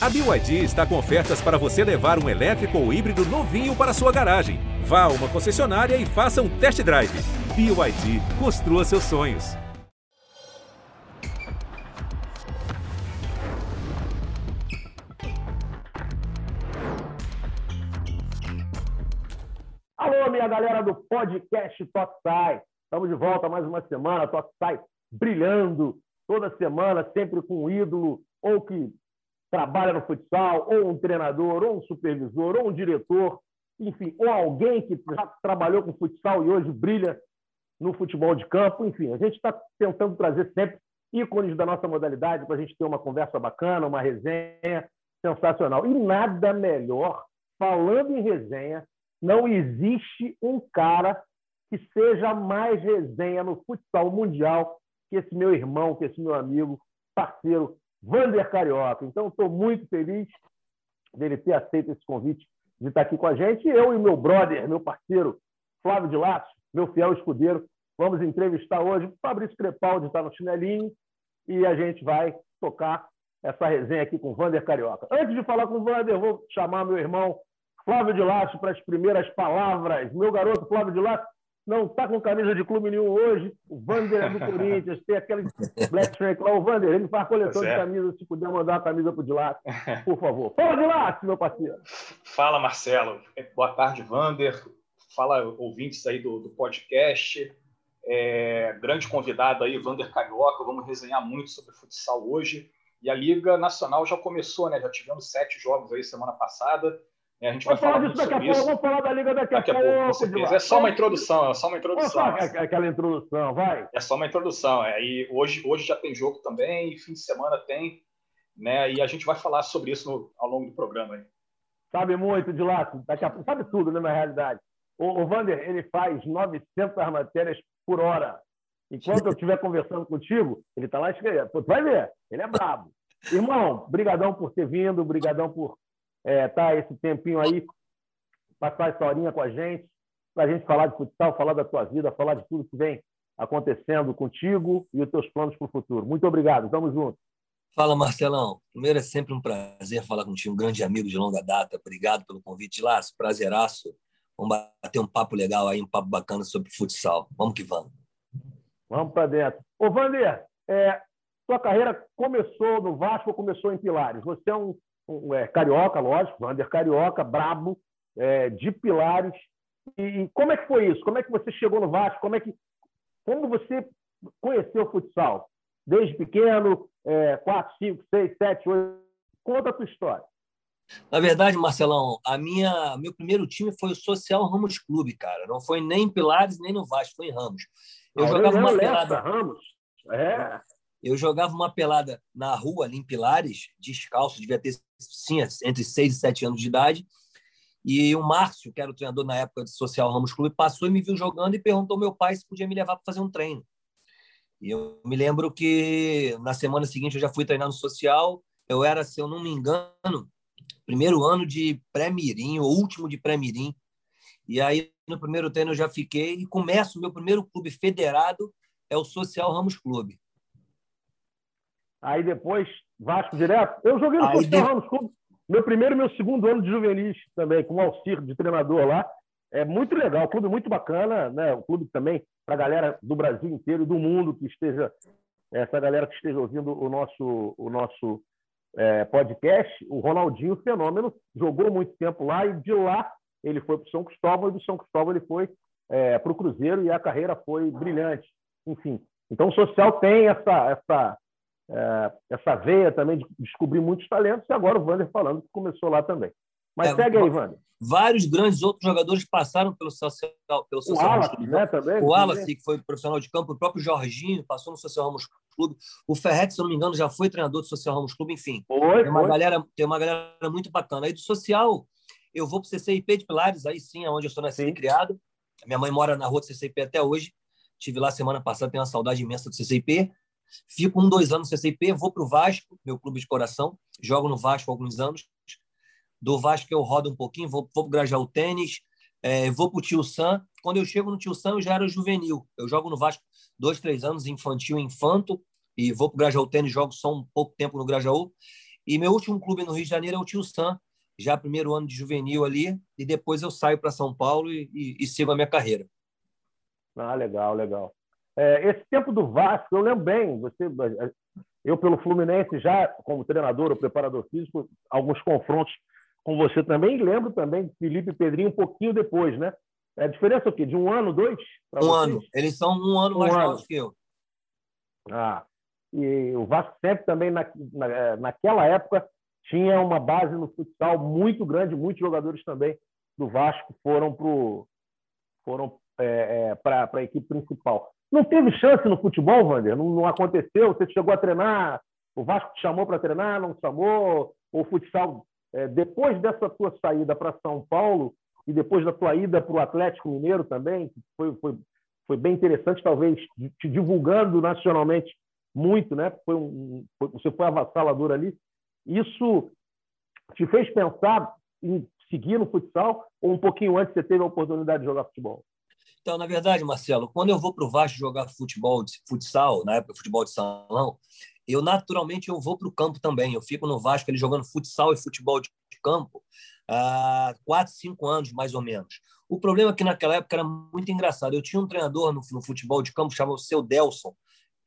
A BYD está com ofertas para você levar um elétrico ou híbrido novinho para sua garagem. Vá a uma concessionária e faça um test drive. BYD, construa seus sonhos. Alô, minha galera do podcast Toksai. Estamos de volta mais uma semana, Toksai brilhando toda semana, sempre com um ídolo ou que trabalha no futsal, ou um treinador, ou um supervisor, ou um diretor, enfim, ou alguém que já trabalhou com futsal e hoje brilha no futebol de campo. Enfim, a gente está tentando trazer sempre ícones da nossa modalidade para a gente ter uma conversa bacana, uma resenha sensacional. E nada melhor, falando em resenha, não existe um cara que seja mais resenha no futsal mundial que esse meu irmão, que esse meu amigo, parceiro Vander Carioca. Então, estou muito feliz dele ter aceito esse convite de estar aqui com a gente. Eu e meu brother, meu parceiro Flávio de Laço, meu fiel escudeiro, vamos entrevistar hoje o Fabrício Crepaldi, está no chinelinho, e a gente vai tocar essa resenha aqui com o Vander Carioca. Antes de falar com o Vander, vou chamar meu irmão Flávio de Laço para as primeiras palavras. Meu garoto Flávio de Laço, não está com camisa de clube nenhum hoje. O Vander é do Corinthians, tem aquele Black Shrek lá. O Vander, ele faz coleção tá de camisas. Se puder mandar uma camisa para o Dilac, por favor. Fala, Dilac, meu parceiro. Fala, Marcelo. Boa tarde, Vander. Fala, ouvintes aí do, do podcast. É, grande convidado aí, Vander Carioca. Vamos resenhar muito sobre futsal hoje. E a Liga Nacional já começou, né? Já tivemos sete jogos aí semana passada. A gente vai, falar, disso daqui a pouco. Vamos falar da Liga daqui, daqui a pouco. pouco é só uma introdução, é só uma introdução. aquela introdução, vai. É só uma introdução. É, e hoje, hoje já tem jogo também, fim de semana tem, né? E a gente vai falar sobre isso no, ao longo do programa. Aí. Sabe muito de lá, daqui a, sabe tudo, né, na realidade. O, o Vander, ele faz 900 matérias por hora. Enquanto eu estiver conversando contigo, ele está lá escrevendo. Tu vai ver, ele é brabo. Irmão, brigadão por ter vindo, brigadão por é, tá esse tempinho aí, passar essa horinha com a gente, para a gente falar de futsal, falar da tua vida, falar de tudo que vem acontecendo contigo e os teus planos para o futuro. Muito obrigado, tamo junto. Fala, Marcelão. Primeiro é sempre um prazer falar contigo, um grande amigo de longa data. Obrigado pelo convite, Laço. Prazeraço. Vamos bater um papo legal aí, um papo bacana sobre futsal. Vamos que vamos. Vamos para dentro. Ô, Vander, é, sua carreira começou no Vasco ou começou em Pilares? Você é um, é, carioca, lógico, Wander carioca, brabo, é, de Pilares. E como é que foi isso? Como é que você chegou no Vasco? Como é que como você conheceu o futsal? Desde pequeno, é, 4, 5, 6, 7, 8. Conta a tua história. Na verdade, Marcelão, a minha meu primeiro time foi o Social Ramos Clube, cara. Não foi nem em Pilares nem no Vasco, foi em Ramos. Eu ah, jogava uma pelada. Ramos. É. Eu jogava uma pelada na rua, ali em Pilares, descalço, devia ter sim, entre 6 e 7 anos de idade. E o Márcio, que era o treinador na época de Social Ramos Clube, passou e me viu jogando e perguntou ao meu pai se podia me levar para fazer um treino. E eu me lembro que na semana seguinte eu já fui treinar no Social. Eu era, se eu não me engano, primeiro ano de pré-mirim, ou último de pré-mirim. E aí, no primeiro treino, eu já fiquei e começo o meu primeiro clube federado, é o Social Ramos Clube. Aí depois, Vasco direto. Eu joguei no Social de... Ramos Clube, meu primeiro e meu segundo ano de juvenis também, com o Alcir, de treinador lá. É muito legal, o clube muito bacana, né? O clube também para a galera do Brasil inteiro e do mundo que esteja, essa galera que esteja ouvindo o nosso, o nosso é, podcast. O Ronaldinho Fenômeno jogou muito tempo lá e de lá ele foi para o São Cristóvão e do São Cristóvão ele foi é, para o Cruzeiro e a carreira foi brilhante. Enfim, então o social tem essa, essa é, essa veia também de descobrir muitos talentos, e agora o Wander falando que começou lá também. Mas é, segue aí, Wander. Vários grandes outros jogadores passaram pelo social, pelo social o Wallace, né, também, o Wallace, que foi profissional de campo, o próprio Jorginho passou no Social Ramos Clube. O Ferret, se não me engano, já foi treinador do Social Ramos Clube, enfim. Foi, tem, uma. Galera, tem uma galera muito bacana. Aí do social, eu vou para o CCIP de Pilares, aí sim, é onde eu sou nascido e criado. Minha mãe mora na rua do CCIP até hoje. Tive lá semana passada, tenho uma saudade imensa do CCIP. Fico um, dois anos no CCIP, vou para o Vasco, meu clube de coração, jogo no Vasco alguns anos. Do Vasco eu rodo um pouquinho, vou, vou para o Tênis, é, vou para o Tio Sam. Quando eu chego no Tio Sam, eu já era juvenil. Eu jogo no Vasco dois, três anos, infantil, infanto, e vou para o Tênis, jogo só um pouco tempo no Grajaú. E meu último clube no Rio de Janeiro é o Tio Sam, já primeiro ano de juvenil ali, e depois eu saio para São Paulo e, e, e, sigo a minha carreira. Ah, legal, legal. É, esse tempo do Vasco, eu lembro bem, você, eu pelo Fluminense já como treinador ou preparador físico, alguns confrontos com você também, e lembro também de Felipe Pedrinho um pouquinho depois, né? É a diferença é o quê? De um ano, dois? Um vocês? ano. Eles são um ano um mais novos que eu. Ah, e o Vasco sempre também, na, na, é, naquela época, tinha uma base no futsal muito grande, muitos jogadores também do Vasco foram pro, foram é, é, para a equipe principal. Não teve chance no futebol, Wander? Não, não aconteceu? Você chegou a treinar? O Vasco te chamou para treinar? Não chamou? O futsal, é, depois dessa tua saída para São Paulo e depois da tua ida para o Atlético Mineiro também, foi, foi, foi bem interessante, talvez te divulgando nacionalmente muito, né? Foi um, foi, você foi avassalador ali. Isso te fez pensar em seguir no futsal ou um pouquinho antes você teve a oportunidade de jogar futebol? Então, na verdade, Marcelo, quando eu vou para o Vasco jogar futebol, futsal, na época futebol de salão, eu naturalmente eu vou para o campo também. Eu fico no Vasco ali jogando futsal e futebol de campo há quatro, cinco anos, mais ou menos. O problema é que naquela época era muito engraçado. Eu tinha um treinador no, no futebol de campo chamado Seu Delson,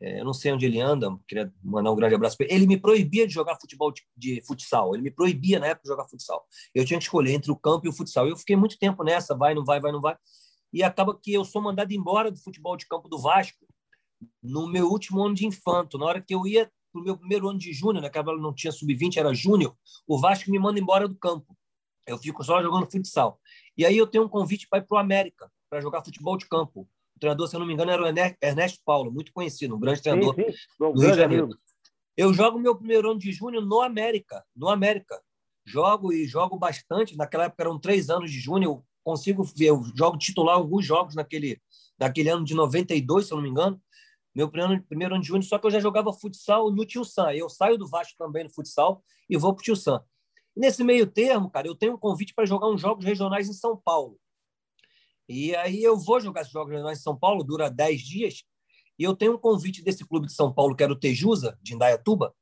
é, eu não sei onde ele anda, queria mandar um grande abraço para ele. Ele me proibia de jogar futebol de, de, futsal. Ele me proibia na época de jogar futsal. Eu tinha que escolher entre o campo e o futsal. Eu fiquei muito tempo nessa, vai, não vai, vai, não vai. E acaba que eu sou mandado embora do futebol de campo do Vasco no meu último ano de infanto. Na hora que eu ia para o meu primeiro ano de júnior, naquela né, não tinha sub-20, era júnior, o Vasco me manda embora do campo. Eu fico só jogando futsal. E aí eu tenho um convite para ir para o América, para jogar futebol de campo treinador, se eu não me engano, era o Ernesto Paulo, muito conhecido, um grande treinador sim, sim. do Rio de Janeiro. Eu jogo meu primeiro ano de júnior no América, no América. Jogo e jogo bastante. Naquela época eram três anos de júnior. Consigo ver, eu jogo titular alguns jogos naquele, naquele ano de 92, se eu não me engano. Meu primeiro, primeiro ano de júnior, só que eu já jogava futsal no Tio Sam. Eu saio do Vasco também no futsal e vou para o Tio Sam. nesse meio termo, cara, eu tenho um convite para jogar uns jogos regionais em São Paulo. E aí eu vou jogar esses jogos regionais em São Paulo, dura 10 dias, e eu tenho um convite desse clube de São Paulo, que era o Tejusa, de Indaiatuba,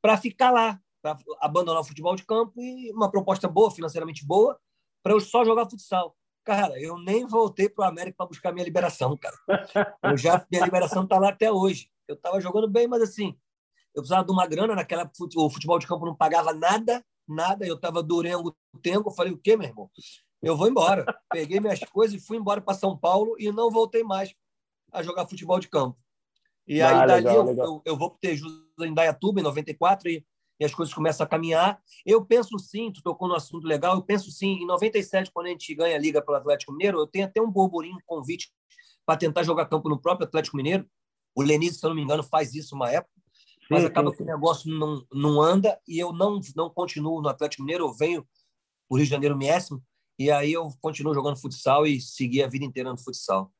para ficar lá, para abandonar o futebol de campo e uma proposta boa, financeiramente boa, para eu só jogar futsal. Cara, eu nem voltei para o América para buscar minha liberação, cara. Eu já, minha liberação está lá até hoje. Eu estava jogando bem, mas assim, eu precisava de uma grana, naquela o futebol de campo não pagava nada, nada. Eu estava durengo o tempo. Eu falei, o quê, meu irmão? eu vou embora. Peguei minhas coisas e fui embora para São Paulo e não voltei mais a jogar futebol de campo. E aí, ah, dali, legal, eu, legal. eu, eu, vou para o Tejusa em Dayatuba, em 94, e, e as coisas começam a caminhar. Eu penso sim, tu tocou no assunto legal, eu penso sim, em 97, quando a gente ganha a Liga pelo Atlético Mineiro, eu tenho até um burburinho, um convite para tentar jogar campo no próprio Atlético Mineiro. O Lenise, se eu não me engano, faz isso uma época, mas sim, acaba sim, que o negócio não, não anda e eu não, não continuo no Atlético Mineiro, eu venho o Rio de Janeiro Miésimo, e aí eu continuo jogando futsal e segui a vida inteira no futsal.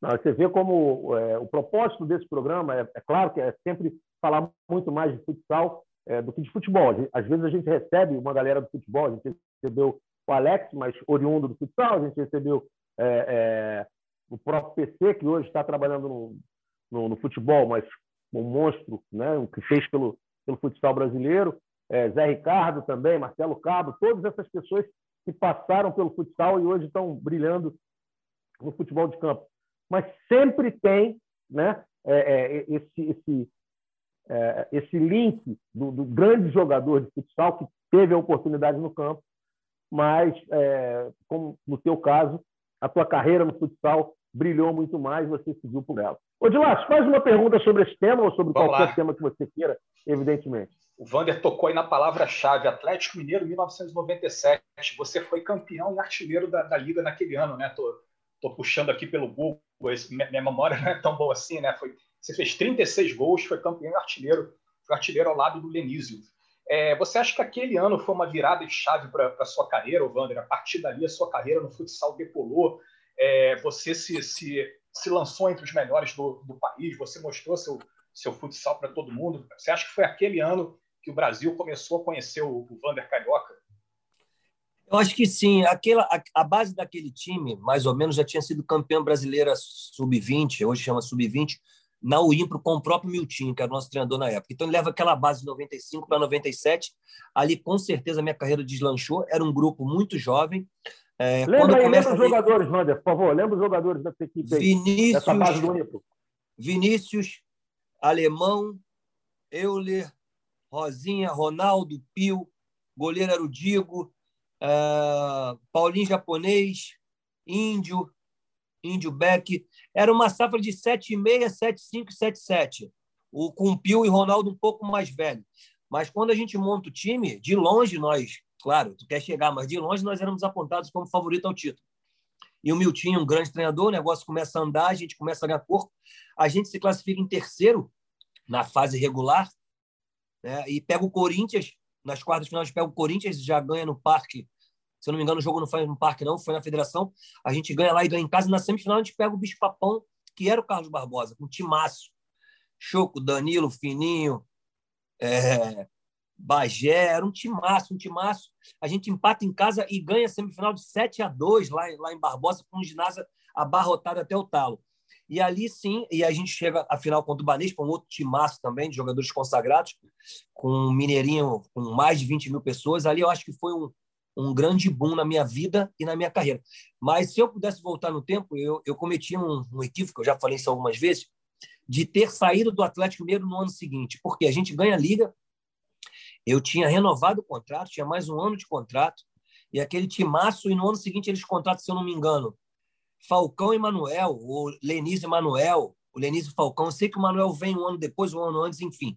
Não, você vê como é, o propósito desse programa é, é, claro que é sempre falar muito mais de futsal é, do que de futebol. Às vezes a gente recebe uma galera do futebol, a gente recebeu o Alex, mas oriundo do futsal, a gente recebeu é, é, o próprio PC, que hoje está trabalhando no, no, no, futebol, mas um monstro, né, o que fez pelo, pelo futsal brasileiro. É, Zé Ricardo também, Marcelo Cabo, todas essas pessoas que passaram pelo futsal e hoje estão brilhando no futebol de campo. Mas sempre tem né, é, é, esse, esse, é, esse link do, do, grande jogador de futsal que teve a oportunidade no campo, mas, é, como no teu caso, a tua carreira no futsal brilhou muito mais, você seguiu por ela. Ô, Dilas, faz uma pergunta sobre esse tema ou sobre Vamos qualquer lá. tema que você queira, evidentemente. O Vander tocou aí na palavra-chave, Atlético Mineiro 1997. Você foi campeão e artilheiro da, da Liga naquele ano, né? Tô, tô puxando aqui pelo Google, minha, minha, memória não é tão boa assim, né? Foi, você fez 36 gols, foi campeão artilheiro, foi artilheiro ao lado do Lenísio. É, você acha que aquele ano foi uma virada de chave para a sua carreira, Vander? A partir dali, a sua carreira no futsal depolou, é, você se, se, se lançou entre os melhores do, do país, você mostrou seu, seu futsal para todo mundo. Você acha que foi aquele ano que o Brasil começou a conhecer o, o Carioca? Eu acho que sim. Aquela, a, a, base daquele time, mais ou menos, já tinha sido campeã brasileira sub-20, hoje chama sub-20, na Uimpro com o próprio Miltinho, que era o nosso treinador na época. Então ele leva aquela base de 95 para 97. Ali, com certeza, a minha carreira deslanchou. Era um grupo muito jovem. É, lembra aí, lembra os jogadores, Wander, por favor. Lembra os jogadores dessa equipe aí, Vinícius, dessa base do Uimpro. Vinícius, Alemão, Euler, Rosinha, Ronaldo, Pio, goleiro era o Digo, uh, Paulinho Japonês, Índio, Índio Beck. Era uma safra de 7,6, 7,5 7,7. O com Pio e Ronaldo um pouco mais velho. Mas quando a gente monta o time, de longe nós, claro, tu quer chegar, mas de longe nós éramos apontados como favorito ao título. E o Miltinho, um grande treinador, o negócio começa a andar, a gente começa a ganhar corpo. A gente se classifica em terceiro na fase regular né? e pega o Corinthians nas quartas gente pega o Corinthians, já ganha no parque. Se eu não me engano, o jogo não foi no parque, não, foi na federação. A gente ganha lá e ganha em casa. Na semifinal, a gente pega o Bicho Papão, que era o Carlos Barbosa, com um timaço. Choco, Danilo, Fininho, é, Bagé, era um timaço, um timaço. A gente empata em casa e ganha a semifinal de 7 a 2 lá, lá em Barbosa, com um ginásio abarrotado até o talo. E ali sim, e a gente chega à final contra o Banespa, um outro timaço também de jogadores consagrados, com um Mineirinho com mais de 20 mil pessoas. Ali eu acho que foi um, um grande boom na minha vida e na minha carreira. Mas se eu pudesse voltar no tempo, eu, eu cometi um, um equívoco, eu já falei isso algumas vezes, de ter saído do Atlético Mineiro no ano seguinte, porque a gente ganha a liga, eu tinha renovado o contrato, tinha mais um ano de contrato, e aquele timaço, e no ano seguinte eles contratam, se eu não me engano, Falcão e Manuel, o Lenise e Manuel, o Lenise Falcão. Eu sei que o Manuel vem um ano depois, um ano antes, enfim.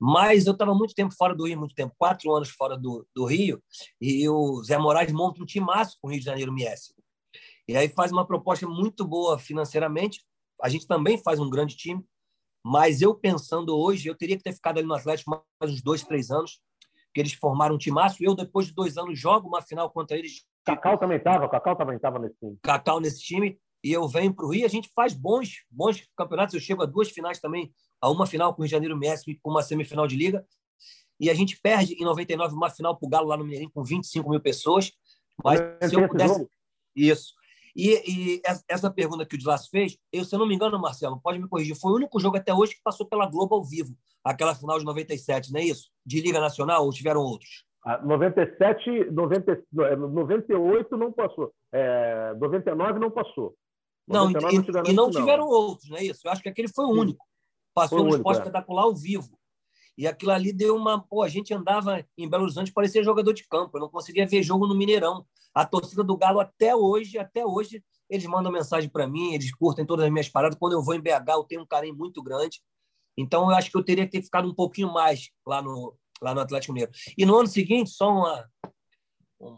Mas eu estava muito tempo fora do Rio, muito tempo, quatro anos fora do, do Rio, e o Zé Moraes monta um timaço com o Rio de Janeiro MS. E aí faz uma proposta muito boa financeiramente. A gente também faz um grande time, mas eu pensando hoje, eu teria que ter ficado ali no Atlético mais uns dois, três anos, que eles formaram um timaço. Eu, depois de dois anos, jogo uma final contra eles Cacau também estava, Cacau também estava nesse time. Cacau nesse time. E eu venho para o Rio, a gente faz bons, bons campeonatos. Eu chego a duas finais também, a uma final com o Rio de Janeiro Messi com uma semifinal de liga. E a gente perde em 99 uma final para o Galo lá no Mineirinho com 25 mil pessoas. Mas se eu pudesse. Isso. E, e, essa pergunta que o Dilas fez, eu, se eu não me engano, Marcelo, pode me corrigir, foi o único jogo até hoje que passou pela Globo ao vivo, aquela final de 97, não é isso? De Liga Nacional ou tiveram outros? 97, 90, 98 não passou. É, 99 não passou. Não, e, não, e não tiveram outros, não é isso? Eu acho que aquele foi o único. Passou no único, esporte espetacular ao vivo. E aquilo ali deu uma. Pô, a gente andava em Belo Horizonte, parecia jogador de campo. Eu não conseguia ver jogo no Mineirão. A torcida do Galo, até hoje, até hoje, eles mandam mensagem para mim, eles curtem todas as minhas paradas. Quando eu vou em BH, eu tenho um carinho muito grande. Então, eu acho que eu teria que ter ficado um pouquinho mais lá no, lá no Atlético Mineiro. E no ano seguinte, só uma,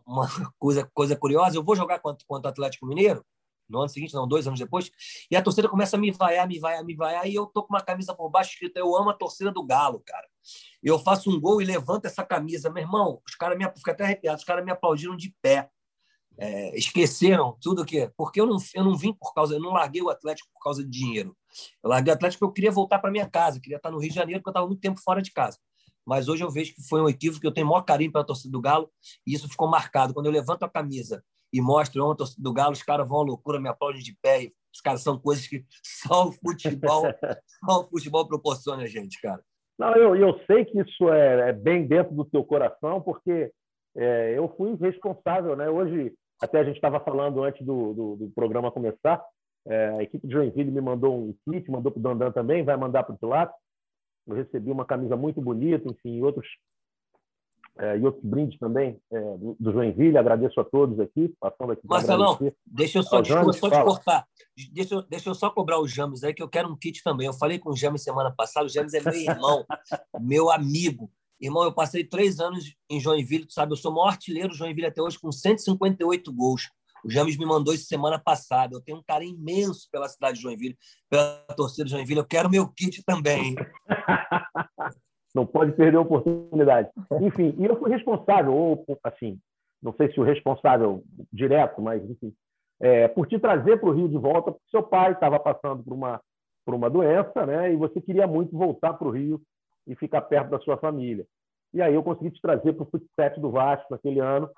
uma coisa, coisa curiosa, eu vou jogar contra, contra o Atlético Mineiro, no ano seguinte, não, dois anos depois, e a torcida começa a me vaiar, me vaiar, me vaiar, e eu tô com uma camisa por baixo escrita Eu amo a torcida do Galo, cara. Eu faço um gol e levanto essa camisa. Meu irmão, os caras me fica até arrepiado, os caras me aplaudiram de pé. É, esqueceram tudo que. Porque eu não, eu não vim por causa, eu não larguei o Atlético por causa de dinheiro. Eu larguei o Atlético porque eu queria voltar para minha casa, queria estar no Rio de Janeiro, porque eu estava muito tempo fora de casa mas hoje eu vejo que foi um equívoco, que eu tenho maior carinho pela torcida do Galo, e isso ficou marcado. Quando eu levanto a camisa e mostro torcida do Galo, os caras vão à loucura, me aplaudem de pé, e os caras são coisas que só o futebol, só o futebol proporciona a gente, cara. Não, eu, eu sei que isso é, é bem dentro do teu coração, porque é, eu fui responsável, né? Hoje, até a gente estava falando antes do, do, do programa começar, é, a equipe de Joinville me mandou um kit, mandou para o Dandan também, vai mandar para o Pilato. Eu recebi uma camisa muito bonita, enfim, e outros, é, e outros brindes também é, do, do Joinville. Agradeço a todos aqui, passando aqui. Marcelão, deixa eu só, desculpa, só te cortar. Deixa eu, deixa eu só cobrar o James aí, que eu quero um kit também. Eu falei com o James semana passada, o James é meu irmão, meu amigo. Irmão, eu passei três anos em Joinville, tu sabe, eu sou o maior artilheiro do Joinville até hoje, com 158 gols. O James me mandou isso semana passada. Eu tenho um carinho imenso pela cidade de Joinville, pela torcida de Joinville. Eu quero meu kit também. não pode perder a oportunidade. Enfim, e eu fui responsável, ou assim, não sei se o responsável direto, mas enfim, é, por te trazer para o Rio de volta, porque seu pai estava passando por uma, por uma doença, né? E você queria muito voltar para o Rio e ficar perto da sua família. E aí eu consegui te trazer para o Fut do Vasco naquele ano,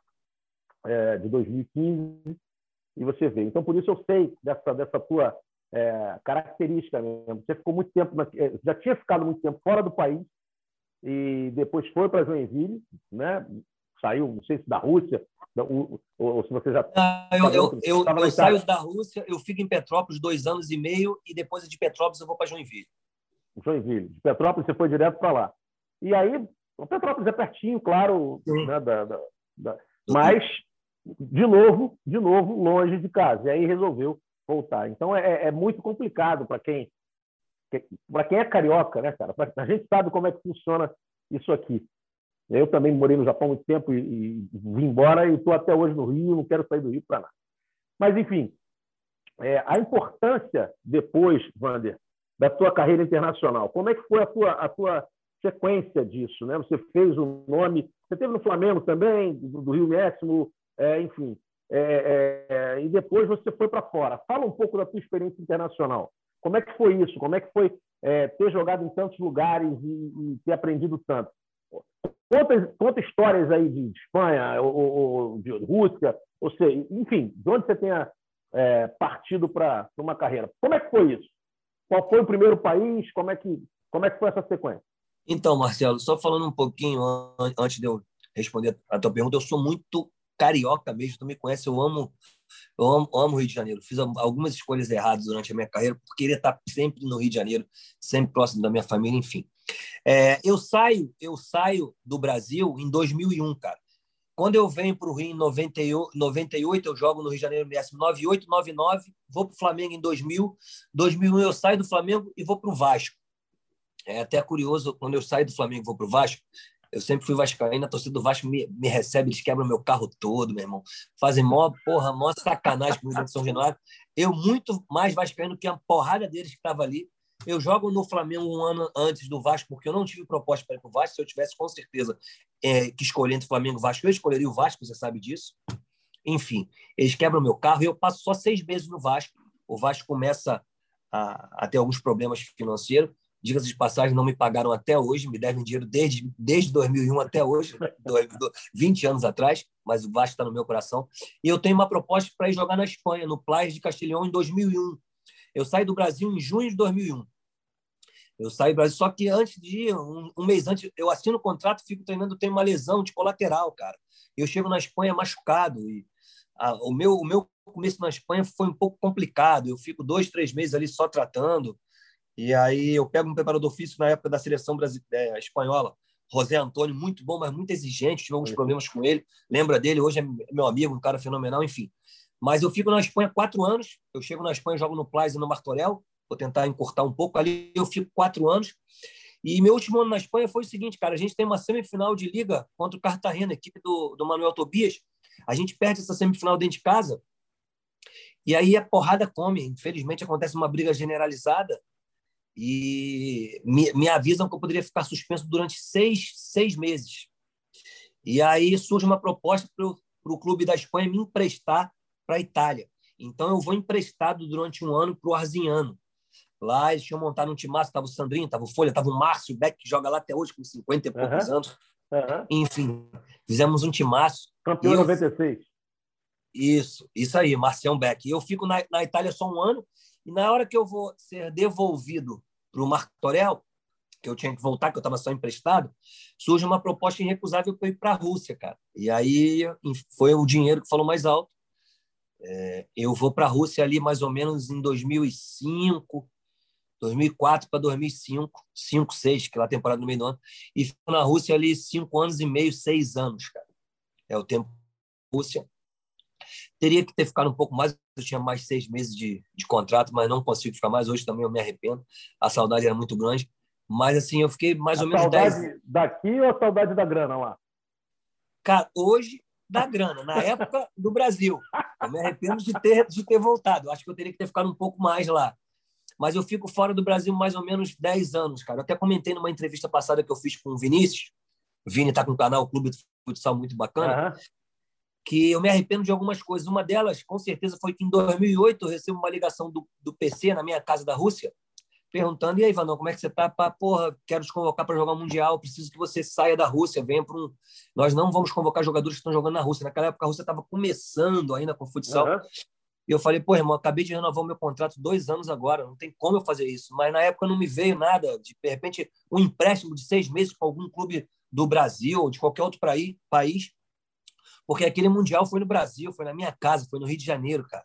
é, de 2015, e você vê. Então, por isso eu sei dessa, dessa tua é, característica mesmo. Você ficou muito tempo, na, é, já tinha ficado muito tempo fora do país e depois foi para Joinville, né? Saiu, não sei se da Rússia, ou, ou se você já. Ah, eu, eu, eu, eu saio da Rússia, eu fico em Petrópolis dois anos e meio e depois de Petrópolis eu vou para Joinville. Joinville. De Petrópolis você foi direto para lá. E aí, Petrópolis é pertinho, claro, né, da, da, da... mas de novo, de novo, longe de casa. E aí resolveu voltar. Então é, é muito complicado para quem para quem é carioca, né, cara? A gente sabe como é que funciona isso aqui. Eu também morei no Japão muito tempo e, e vim embora e estou até hoje no Rio, não quero sair do Rio para nada. Mas, enfim, é, a importância depois, Wander, da tua carreira internacional, como é que foi a tua, a tua sequência disso? Né? Você fez o um nome, você teve no Flamengo também, do, Rio Décimo, é, enfim, é, é, e depois você foi para fora. Fala um pouco da tua experiência internacional. Como é que foi isso? Como é que foi é, ter jogado em tantos lugares e, e, ter aprendido tanto? Conta, conta histórias aí de Espanha ou, ou de Rússia, ou seja, enfim, de onde você tenha é, partido para uma carreira. Como é que foi isso? Qual foi o primeiro país? Como é que, como é que foi essa sequência? Então, Marcelo, só falando um pouquinho antes de eu responder a tua pergunta, eu sou muito carioca mesmo, tu me conhece, eu amo eu amo, amo o Rio de Janeiro. Fiz algumas escolhas erradas durante a minha carreira por querer estar sempre no Rio de Janeiro, sempre próximo da minha família, enfim. É, eu saio, eu saio do Brasil em 2001, cara. Quando eu venho para o Rio em 98, 98, eu jogo no Rio de Janeiro mesmo, 98, 99, vou para o Flamengo em 2000. 2001 eu saio do Flamengo e vou para o Vasco. É até curioso, quando eu saio do Flamengo e vou para o Vasco, eu sempre fui vascaíno, a torcida do Vasco me, me recebe, eles quebram meu carro todo, meu irmão. Fazem mó, porra, mó sacanagem com o São Januário. Eu, muito mais vascaíno que a porrada deles que estava ali. Eu jogo no Flamengo um ano antes do Vasco, porque eu não tive proposta para ir para o Vasco. Se eu tivesse, com certeza, é, que escolher entre Flamengo e Vasco, eu escolheria o Vasco, você sabe disso. Enfim, eles quebram meu carro e eu passo só seis meses no Vasco. O Vasco começa a, a ter alguns problemas financeiros Diga-se de passagem, não me pagaram até hoje, me devem dinheiro desde, desde 2001 até hoje, 20 anos atrás, mas o Vasco está no meu coração. E eu tenho uma proposta para ir jogar na Espanha, no Plaias de Castelhão, em 2001. Eu saí do Brasil em junho de 2001. Eu saí do Brasil, só que antes de ir, um, um mês antes, eu assino o contrato, fico treinando, tenho uma lesão de colateral, cara. Eu chego na Espanha machucado e o meu o meu começo na Espanha foi um pouco complicado. Eu fico dois, três meses ali só tratando. E aí eu pego um preparador físico na época da seleção brasileira, é, espanhola, José Antônio, muito bom, mas muito exigente, tive alguns problemas com ele. Lembra dele, hoje é meu amigo, um cara fenomenal, enfim. Mas eu fico na Espanha quatro anos, eu chego na Espanha, jogo no Plaza e no Martorell, vou tentar encurtar um pouco, ali eu fico quatro anos. E meu último ano na Espanha foi o seguinte, cara, a gente tem uma semifinal de liga contra o Cartagena, equipe do, do Manuel Tobias. A gente perde essa semifinal dentro de casa, e aí a porrada come. Infelizmente acontece uma briga generalizada e me, me avisam que eu poderia ficar suspenso durante seis, seis meses. E aí surge uma proposta para o clube da Espanha me emprestar para a Itália. Então eu vou emprestado durante um ano para o Arzinhano. Lá eles tinham montado um timaço, estava o Sandrinho, estava o Folha, estava o Márcio Beck, que joga lá até hoje com 50 e poucos uhum. anos. Uhum. Enfim, fizemos um timaço. Campeão eu... 96. Isso, isso aí, Marcião Beck. E eu fico na, na Itália só um ano e na hora que eu vou ser devolvido para o Marco Torel, que eu tinha que voltar, que eu estava só emprestado, surge uma proposta irrecusável para ir para a Rússia, cara. E aí foi o dinheiro que falou mais alto. É, eu vou para a Rússia ali mais ou menos em 2005, 2004 para 2005, 5, 6, que é a temporada no meio do ano, e fico na Rússia ali cinco anos e meio, seis anos, cara. É o tempo Rússia. Teria que ter ficado um pouco mais, eu tinha mais seis meses de, de contrato, mas não consigo ficar mais. Hoje também eu me arrependo. A saudade era muito grande. Mas, assim, eu fiquei mais a ou menos saudade daqui ou a saudade da grana lá? Cara, hoje, da grana. Na época, do Brasil. Eu me arrependo de ter, de ter voltado. Eu acho que eu teria que ter ficado um pouco mais lá. Mas eu fico fora do Brasil mais ou menos 10 anos, cara. Eu até comentei numa entrevista passada que eu fiz com o Vinícius. O Vini está com um canal, o Clube de Futsal, muito bacana. Uhum que eu me arrependo de algumas coisas. Uma delas, com certeza, foi que em 2008 eu recebo uma ligação do, do PC na minha casa da Rússia, perguntando: e aí, Vandão, como é que você tá? Pá, porra, quero te convocar para jogar Mundial, preciso que você saia da Rússia, venha para um. Nós não vamos convocar jogadores que estão jogando na Rússia. Naquela época a Rússia estava começando ainda com o futsal. Uhum. E eu falei, pô, irmão, acabei de renovar o meu contrato dois anos agora, não tem como eu fazer isso. Mas na época não me veio nada, de, de repente, um empréstimo de seis meses para algum clube do Brasil ou de qualquer outro país, porque aquele Mundial foi no Brasil, foi na minha casa, foi no Rio de Janeiro, cara.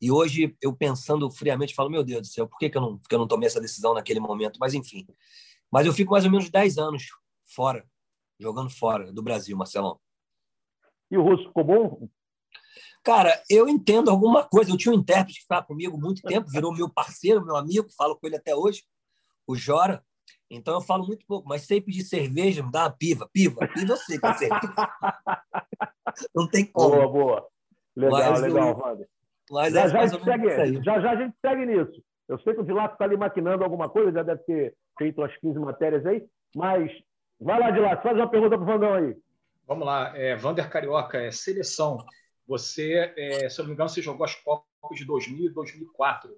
E hoje, eu pensando friamente, falo, meu Deus do céu, por que, que, eu, não, que eu não tomei essa decisão naquele momento? Mas, enfim. Mas eu fico mais ou menos 10 anos fora, jogando fora do Brasil, Marcelão. E o russo ficou bom? Cara, eu entendo alguma coisa. Eu tinha um intérprete que ficava comigo muito tempo, virou meu parceiro, meu amigo, falo com ele até hoje, o Jora. Então eu falo muito pouco, mas sei pedir cerveja, me dá uma piva. Piva, piva eu sei que é cerveja. Não tem como. Boa, boa. Legal, mas legal, Wander. Mas já, é já, segue, já já a gente segue nisso. Eu sei que o Dilato está ali maquinando alguma coisa, já deve ter feito umas 15 matérias aí, mas vai lá, Dilato, faz uma pergunta para o Vandão aí. Vamos lá, é, Vander Carioca, é, seleção. Você, é, se eu não me engano, você jogou as Copas de 2000 e 2004.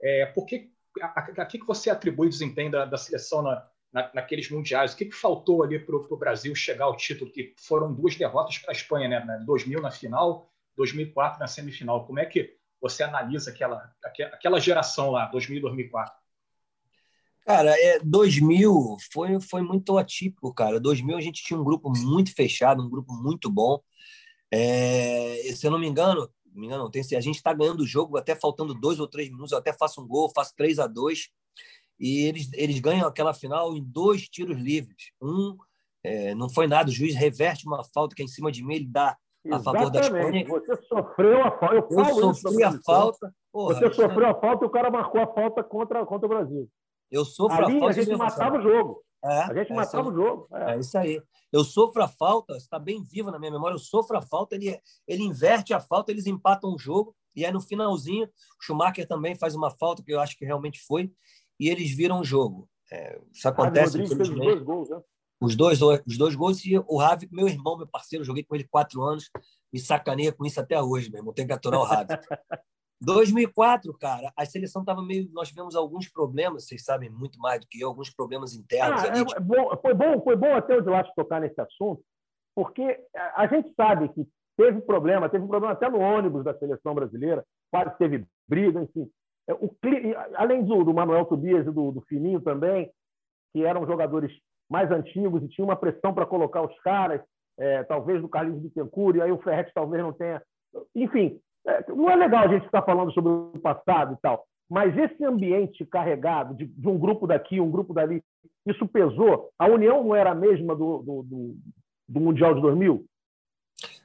É, por que, a, a, a, que você atribui o desempenho da, da seleção na, na, naqueles mundiais? O que, que faltou ali para o Brasil chegar ao título? Que foram duas derrotas para a Espanha, né? 2000 na final, 2004 na semifinal. Como é que você analisa aquela, aquela geração lá, 2000 e 2004? Cara, é, 2000 foi, foi muito atípico, cara. 2000 a gente tinha um grupo muito fechado, um grupo muito bom. É, se eu não me engano, me engano, tem, a gente está ganhando o jogo até faltando dois ou três minutos, eu até faço um gol, faço 3 a 2 e eles, eles ganham aquela final em dois tiros livres. Um é, não foi nada, o juiz reverte uma falta que é em cima de mim, ele dá a favor da Espanha. Você sofreu a falta. Eu, eu sofri a falta. Porra, você sofreu a falta e o cara marcou a falta contra, contra o Brasil. Eu sofro Ali, a falta. A gente matava o jogo. É, a gente é matava o jogo. É. é. isso aí. Eu sofro a falta, está bem vivo na minha memória. Eu sofro a falta, ele, ele inverte a falta, eles empatam o jogo. E aí, no finalzinho, o Schumacher também faz uma falta, que eu acho que realmente foi, e eles viram o jogo. É, isso acontece, infelizmente. Os dois gols, né? Os dois, os dois gols e o Ravi, meu irmão, meu parceiro, joguei com ele quatro anos, me sacaneia com isso até hoje, meu irmão. Tem que aturar o Ravi. 2004, cara, a seleção estava meio. Nós tivemos alguns problemas, vocês sabem muito mais do que eu, alguns problemas internos. Ah, ali, é, bom, foi, bom, foi bom até o Dilato tocar nesse assunto, porque a gente sabe que teve problema, teve um problema até no ônibus da seleção brasileira, quase teve briga, enfim. É, o, além do, do Manuel Tobias e do, do Fininho também, que eram jogadores mais antigos e tinha uma pressão para colocar os caras, é, talvez do Carlinhos Bittencourt, e aí o Ferret talvez não tenha. Enfim, é, não é legal a gente ficar falando sobre o passado e tal, mas esse ambiente carregado de, de, um grupo daqui, um grupo dali, isso pesou? A união não era a mesma do, do, do, do Mundial de 2000?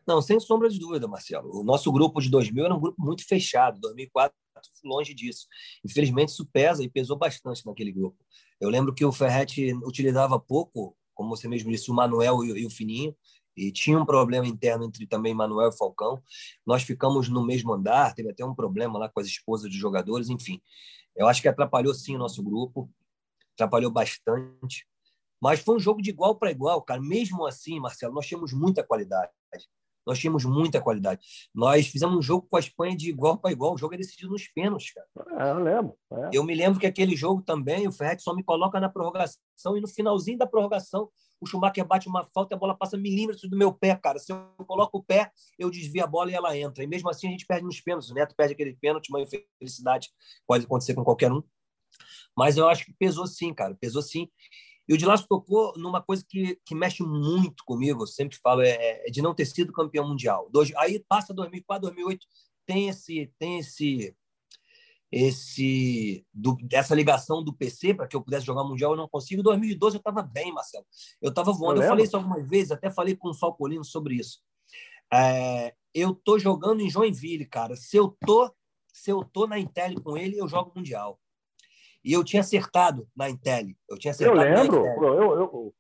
Não, sem sombra de dúvida, Marcelo. O nosso grupo de 2000 era um grupo muito fechado, 2004 longe disso. Infelizmente, isso pesa e pesou bastante naquele grupo. Eu lembro que o Ferretti utilizava pouco, como você mesmo disse, o Manuel e o Fininho, e tinha um problema interno entre também Manuel e Falcão. Nós ficamos no mesmo andar, teve até um problema lá com as esposas dos jogadores, enfim. Eu acho que atrapalhou sim o nosso grupo, atrapalhou bastante. Mas foi um jogo de igual para igual, cara. Mesmo assim, Marcelo, nós tínhamos muita qualidade. Nós tínhamos muita qualidade. Nós fizemos um jogo com a Espanha de igual para igual. O jogo é decidido nos pênaltis, cara. É, eu lembro. É. Eu me lembro que aquele jogo também, o Ferretti só me coloca na prorrogação e no finalzinho da prorrogação o Schumacher bate uma falta e a bola passa milímetros do meu pé, cara. Se eu coloco o pé, eu desvio a bola e ela entra. E mesmo assim a gente perde nos pênaltis. O Neto perde aquele pênalti, uma infelicidade pode acontecer com qualquer um. Mas eu acho que pesou sim, cara. Pesou sim. E o de Laço tocou numa coisa que, que mexe muito comigo, eu sempre falo, é, é de não ter sido campeão mundial. Dois, aí passa 2004, 2008, tem esse, tem esse, esse do, essa ligação do PC para que eu pudesse jogar mundial, eu não consigo. Em 2012 eu estava bem, Marcelo. Eu estava voando. Eu, eu falei isso algumas vezes, até falei com o Falcolino sobre isso. É, eu tô jogando em Joinville, cara. Se eu tô, se eu tô na Intel com ele, eu jogo mundial. E eu tinha acertado na Intel. Eu tinha acertado. Eu lembro. Eu, eu, o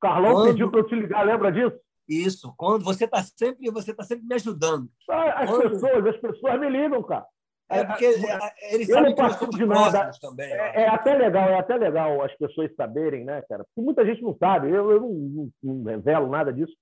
Carlão Quando... pediu para eu te ligar, lembra disso? Isso. Quando você está sempre, você tá sempre me ajudando. As Quando... pessoas, as pessoas me ligam, cara. É, é porque é, eles sabem que nós somos de nada. também. É, é, até legal, é até legal as pessoas saberem, né, cara? Porque muita gente não sabe. Eu, eu não, não, não, revelo nada disso.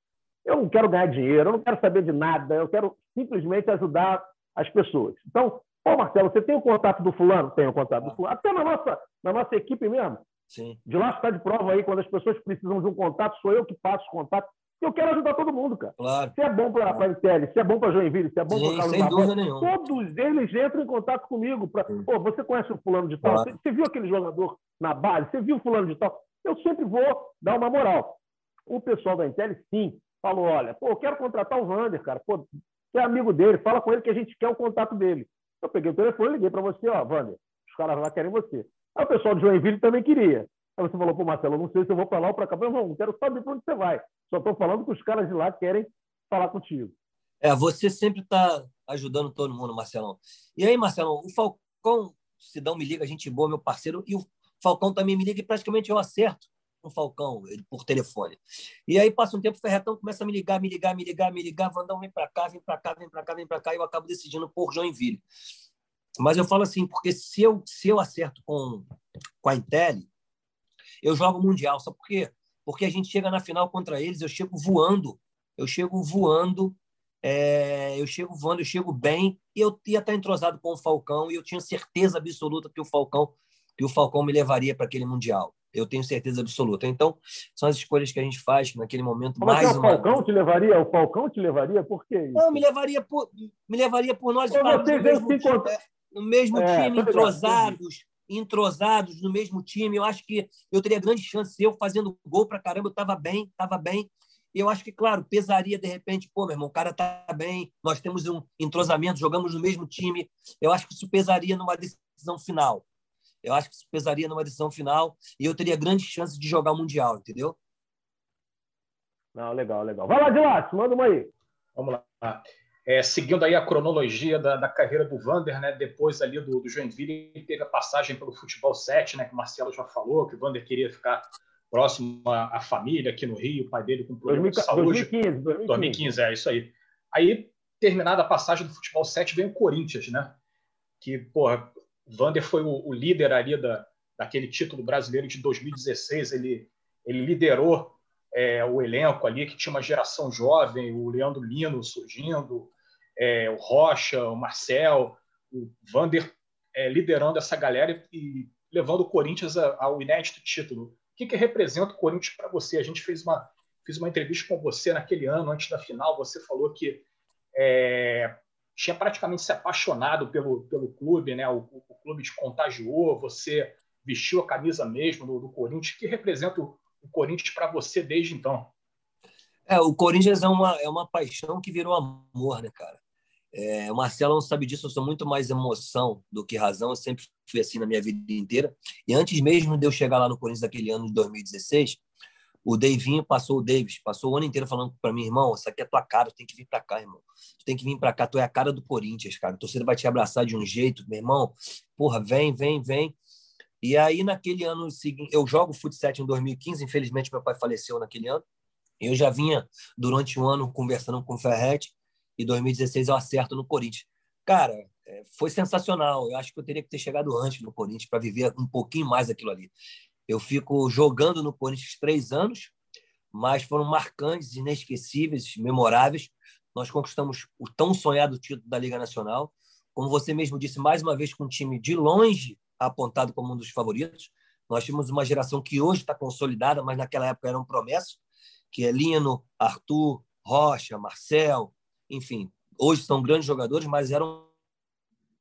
Eu não quero ganhar dinheiro, eu não quero saber de nada. Eu quero simplesmente ajudar as pessoas. Então, Ô, Marcelo, você tem o contato do fulano? Tem o contato do fulano. Até na nossa, na nossa equipe mesmo. Sim. De lá está de prova aí, quando as pessoas precisam de um contato, sou eu que passo o contato. Eu quero ajudar todo mundo, cara. Claro. Se é bom para a Intel, se é bom para Joinville, se é bom para Carlos nenhuma. todos eles entram em contato comigo. Pra... Pô, você conhece o fulano de tal? Claro. Você viu aquele jogador na base? Você viu o fulano de tal? Eu sempre vou dar uma moral. O pessoal da Intel, sim, falou: olha, pô, eu quero contratar o Vander, cara. Pô, você é amigo dele, fala com ele que a gente quer o contato dele. Eu peguei o telefone e liguei para você, ó, Vander, os caras lá querem você. Aí o pessoal de Joinville também queria. Aí você falou, pô, Marcelo, eu não sei se eu vou para lá ou para cá. Eu não, não quero saber para onde você vai. Só estou falando que os caras de lá querem falar contigo. É, você sempre está ajudando todo mundo, Marcelão. E aí, Marcelão, o Falcão, Sidão me liga, gente boa, meu parceiro, e o Falcão também me liga e praticamente eu acerto o Falcão por telefone. E aí passa um tempo, o Ferretão começa a me ligar, me ligar, me ligar, me ligar, Vandão, vem para cá, vem para cá, vem para cá, vem para cá, e eu acabo decidindo por Joinville. Mas eu falo assim, porque se eu, se eu acerto com, com a Intel, eu jogo Mundial. Sabe por quê? Porque a gente chega na final contra eles, eu chego voando, eu chego voando, é, eu chego voando, eu chego bem, e eu ia estar entrosado com o Falcão, e eu tinha certeza absoluta que o Falcão, que o Falcão me levaria para aquele Mundial. Eu tenho certeza absoluta. Então, são as escolhas que a gente faz naquele momento Como mais é o Falcão vez. te levaria? O Falcão te levaria? Por quê? Não, me levaria por, me levaria por nós estarmos no mesmo, time, no mesmo é, time, entrosados, entrosados no mesmo time. Eu acho que eu teria grande chance. Eu fazendo gol para caramba, eu estava bem, estava bem. E eu acho que, claro, pesaria de repente, pô, meu irmão, o cara tá bem, nós temos um entrosamento, jogamos no mesmo time. Eu acho que isso pesaria numa decisão final. Eu acho que isso pesaria numa decisão final e eu teria grande chance de jogar o Mundial, entendeu? Não, legal, legal. Vai lá, Dilácio, manda uma aí. Vamos lá. É, seguindo aí a cronologia da, da, carreira do Vander, né, depois ali do, do Joinville, ele teve a passagem pelo futebol 7, né, que o Marcelo já falou, que o Vander queria ficar próximo à, à família aqui no Rio, o pai dele com problema 2000, de saúde. 2015, 2015. 2015, é isso aí. Aí, terminada a passagem do futebol 7, vem o Corinthians, né? Que, porra, Vander foi o, o líder ali da, daquele título brasileiro de 2016. Ele, ele liderou é, o elenco ali, que tinha uma geração jovem, o Leandro Lino surgindo, é, o Rocha, o Marcel, o Vander é, liderando essa galera e, levando o Corinthians ao inédito título. O que, que representa o Corinthians para você? A gente fez uma, fiz uma entrevista com você naquele ano, antes da final. Você falou que é, tinha praticamente se apaixonado pelo, pelo clube, né? O, o, clube te contagiou, você vestiu a camisa mesmo do, do Corinthians. O que representa o, o Corinthians para você desde então? É, o Corinthians é uma, é uma paixão que virou amor, né, cara? É, o Marcelo não sabe disso, eu sou muito mais emoção do que razão, eu sempre fui assim na minha vida inteira. E antes mesmo de eu chegar lá no Corinthians daquele ano de 2016, o Davinho passou o Davis, passou o ano inteiro falando para mim, irmão, isso aqui é tua cara, tu tem que vir para cá, irmão. Tu tem que vir para cá, tu é a cara do Corinthians, cara. A torcida vai te abraçar de um jeito, meu irmão. Porra, vem, vem, vem. E aí, naquele ano seguinte, eu jogo futsal em 2015, infelizmente meu pai faleceu naquele ano. Eu já vinha durante um ano conversando com o Ferretti, e 2016 eu acerto no Corinthians. Cara, é, foi sensacional. Eu acho que eu teria que ter chegado antes no Corinthians para viver um pouquinho mais aquilo ali. Eu fico jogando no Corinthians três anos, mas foram marcantes, inesquecíveis, memoráveis. Nós conquistamos o tão sonhado título da Liga Nacional. Como você mesmo disse, mais uma vez com um time de longe apontado como um dos favoritos. Nós tínhamos uma geração que hoje está consolidada, mas naquela época eram promessas, que é Lino, Arthur, Rocha, Marcel, enfim. Hoje são grandes jogadores, mas eram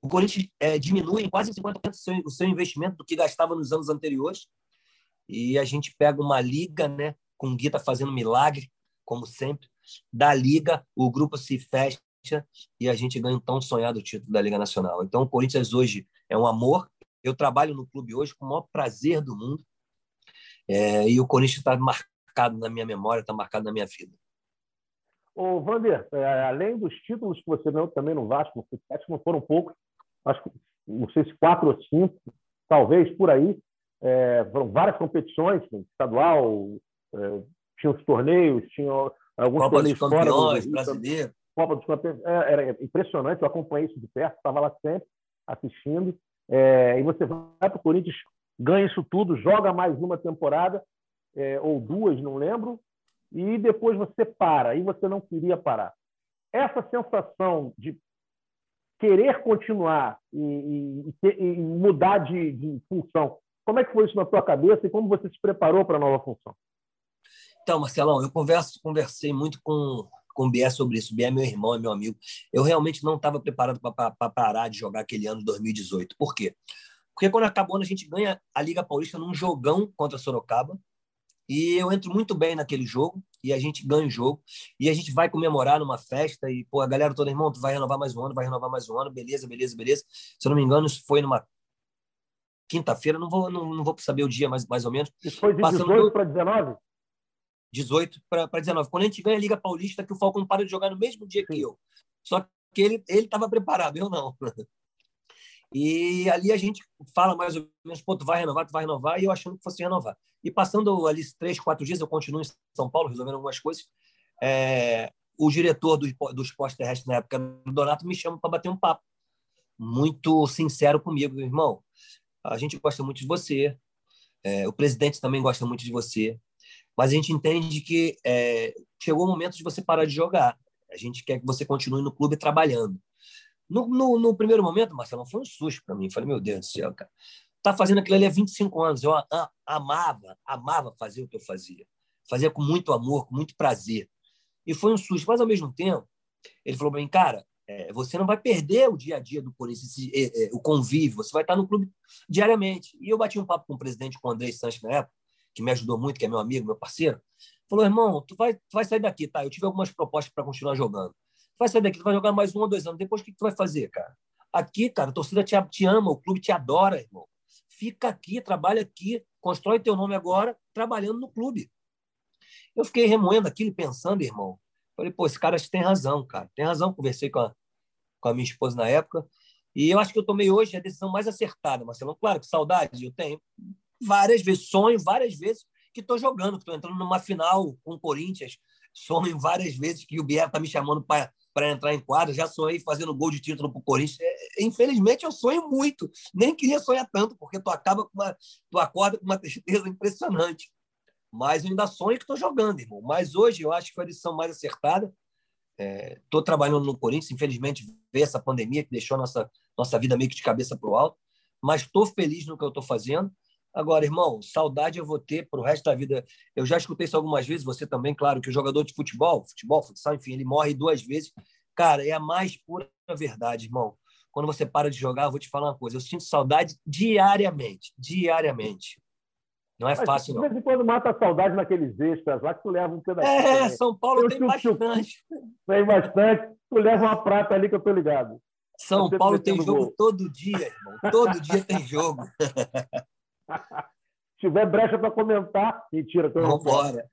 o Corinthians é, diminui em quase 50% o seu, o seu investimento do que gastava nos anos anteriores e a gente pega uma liga, né, com o Guita fazendo milagre, como sempre. Da liga, o grupo se fecha e a gente ganha um tão sonhado título da Liga Nacional. Então, o Corinthians hoje é um amor. Eu trabalho no clube hoje com o maior prazer do mundo. É, e o Corinthians está marcado na minha memória, está marcado na minha vida. Ô, Vander, é, além dos títulos que você não, também no Vasco, acho que não foram poucos, acho que não sei se quatro ou cinco, talvez por aí, é, foram várias competições, estadual, é, tinha os torneios, tinha alguns Copa torneios dos Campeões, do, brasileiro. Copa dos Campeões, é, era impressionante, eu acompanhei isso de perto, estava lá sempre assistindo. É, e você vai para o Corinthians, ganha isso tudo, joga mais uma temporada, é, ou duas, não lembro, e depois você para, e você não queria parar. Essa sensação de querer continuar e, e, e mudar de, de função como é que foi isso na tua cabeça e como você se preparou para a nova função? Então, Marcelão, eu converso, conversei muito com, com o Bié sobre isso. O Bié é meu irmão, é meu amigo. Eu realmente não estava preparado para parar de jogar aquele ano de 2018. Por quê? Porque quando acabou, a gente ganha a Liga Paulista num jogão contra Sorocaba. E eu entro muito bem naquele jogo, e a gente ganha o jogo, e a gente vai comemorar numa festa, e pô, a galera toda, irmão, tu vai renovar mais um ano, vai renovar mais um ano, beleza, beleza, beleza. Se eu não me engano, isso foi numa quinta-feira, não vou, não, não vou saber o dia mais, mais ou menos. Isso foi de 18 para 19? 18 para 19. Quando a gente ganha a Liga Paulista, que o Falcão para de jogar no mesmo dia que eu. Só que ele estava preparado, eu não. E ali a gente fala mais ou menos, pô, tu vai renovar, tu vai renovar, e eu achando que fosse renovar. E passando ali três, quatro dias, eu continuo em São Paulo, resolvendo algumas coisas. É, o diretor do, do esporte terrestre na época, Donato, me chama para bater um papo. Muito sincero comigo, irmão. A gente gosta muito de você, é, o presidente também gosta muito de você, mas a gente entende que é, chegou o momento de você parar de jogar. A gente quer que você continue no clube trabalhando. No, no, no primeiro momento, Marcelo, foi um susto para mim. Falei, meu Deus do céu, cara. Tá fazendo aquilo ali há 25 anos. Eu amava, amava fazer o que eu fazia. Fazia com muito amor, com muito prazer. E foi um susto. Mas, ao mesmo tempo, ele falou para mim, cara, é, você não vai perder o dia a dia do Corinthians, esse, é, é, o convívio, você vai estar no clube diariamente. E eu bati um papo com o presidente, com o André Sanches na época, que me ajudou muito, que é meu amigo, meu parceiro. Falou, irmão, tu vai, tu vai sair daqui, tá? Eu tive algumas propostas para continuar jogando vai sair daqui, tu vai jogar mais um ou dois anos. Depois, o que tu vai fazer, cara? Aqui, cara, a torcida te, te ama, o clube te adora, irmão. Fica aqui, trabalha aqui, constrói teu nome agora, trabalhando no clube. Eu fiquei remoendo aquilo, pensando, irmão. Falei, pô, esse cara tem razão, cara. Tem razão. Conversei com a, com a minha esposa na época. E eu acho que eu tomei hoje a decisão mais acertada, Marcelo. Claro que saudade eu tenho várias vezes, sonho várias vezes que estou jogando, que estou entrando numa final com o Corinthians. Sonho várias vezes que o Biel está me chamando para para entrar em quadra, já sonhei fazendo gol de título para o Corinthians. É, infelizmente, eu sonho muito. Nem queria sonhar tanto, porque tu acaba com uma, tu acorda com uma tristeza impressionante. Mas eu ainda sonho que estou jogando, irmão. Mas hoje eu acho que foi a decisão mais acertada. Estou é, trabalhando no Corinthians, infelizmente, veio essa pandemia que deixou nossa, nossa vida meio que de cabeça para o alto. Mas estou feliz no que eu estou fazendo. Agora, irmão, saudade eu vou ter para o resto da vida. Eu já escutei isso algumas vezes, você também, claro, que o jogador de futebol, futebol, futsal, enfim, ele morre duas vezes. Cara, é a mais pura verdade, irmão. Quando você para de jogar, eu vou te falar uma coisa, eu sinto saudade diariamente, diariamente. Não é Mas, fácil, não. De vez em quando mata a saudade naqueles extras lá que tu leva um pedacinho. É. São Paulo eu tem bastante. Tem bastante. Tu leva uma prata ali que eu tô ligado. São Paulo tem jogo gol. todo dia, irmão. Todo dia tem jogo. Se tiver brecha para comentar, mentira. Vamos embora.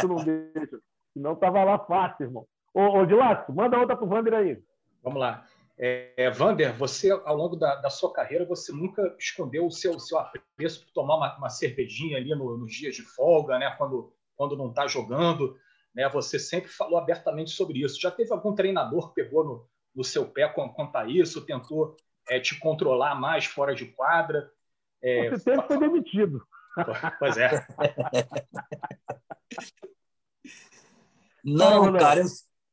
tu não deixa. Senão tava lá fácil, irmão. Ô, ô Dilácio, manda outra pro Vander aí. Vamos lá. É, Vander, você, ao longo da, da, sua carreira, você nunca escondeu o seu, seu apreço por tomar uma, uma cervejinha ali no, nos dias de folga, né? quando, quando não está jogando. Né? Você sempre falou abertamente sobre isso. Já teve algum treinador que pegou no, no seu pé quanto a isso, tentou é, te controlar mais fora de quadra? É, Você sempre foi demitido. Pois é. Não, cara, eu,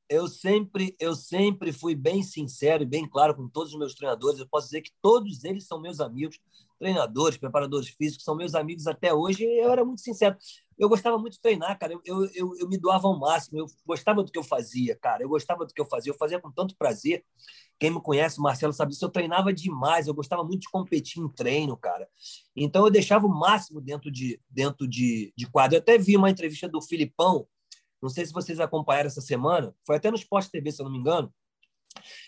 eu, sempre, eu sempre fui bem sincero e bem claro com todos os meus treinadores. Eu posso dizer que todos eles são meus amigos, treinadores, preparadores físicos, são meus amigos até hoje. eu era muito sincero. Eu gostava muito de treinar, cara. Eu, eu, eu me doava ao máximo. Eu gostava do que eu fazia, cara. Eu gostava do que eu fazia. Eu fazia com tanto prazer quem me conhece, Marcelo, sabe disso. Eu treinava demais, eu gostava muito de competir em treino, cara. Então eu deixava o máximo dentro de, dentro de, de quadro. Eu até vi uma entrevista do Filipão, não sei se vocês acompanharam essa semana, foi até no Sport TV, se eu não me engano.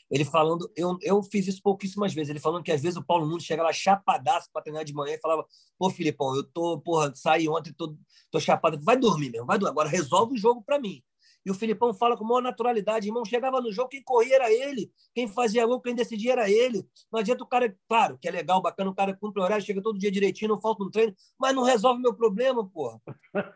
Ele falando, eu, eu fiz isso pouquíssimas vezes, ele falando que às vezes o Paulo Nunes chega lá chapadaço para treinar de manhã e falava: pô, Filipão, eu tô, porra, saí ontem, tô, tô chapado. Vai dormir mesmo, vai dormir. Agora resolve o jogo para mim. E o Filipão fala com maior naturalidade, irmão, chegava no jogo, quem corria era ele, quem fazia gol, quem decidia era ele. Não adianta o cara, claro, que é legal, bacana, o cara cumpre o horário, chega todo dia direitinho, não falta um treino, mas não resolve meu problema, porra.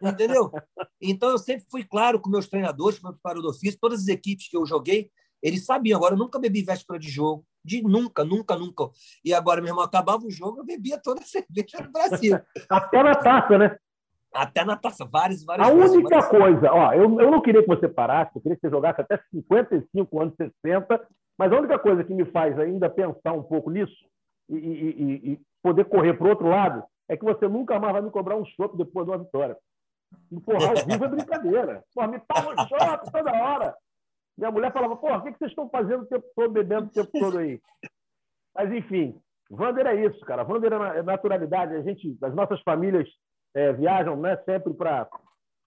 Entendeu? Então eu sempre fui claro com meus treinadores, com meu preparador físico, todas as equipes que eu joguei, eles sabiam. Agora, eu nunca bebi véspera de jogo, de nunca, nunca, nunca. E agora, meu irmão, acabava o jogo, eu bebia toda a cerveja do Brasil. Até na taça, né? Até na taça, várias, várias A vezes, única coisa, ó, eu, eu não queria que você parasse, eu queria que você jogasse até 55 anos, 60, mas a única coisa que me faz ainda pensar um pouco nisso e, e, e poder correr para o outro lado é que você nunca mais vai me cobrar um chope depois de uma vitória. Porra, ao vivo é brincadeira. Porra, me toma no shopping toda hora. Minha mulher falava, porra, o que vocês estão fazendo o tempo todo, bebendo o tempo todo aí? Mas, enfim, Vander é isso, cara. Vander é, é naturalidade. A gente, as nossas famílias é, viajam né, sempre para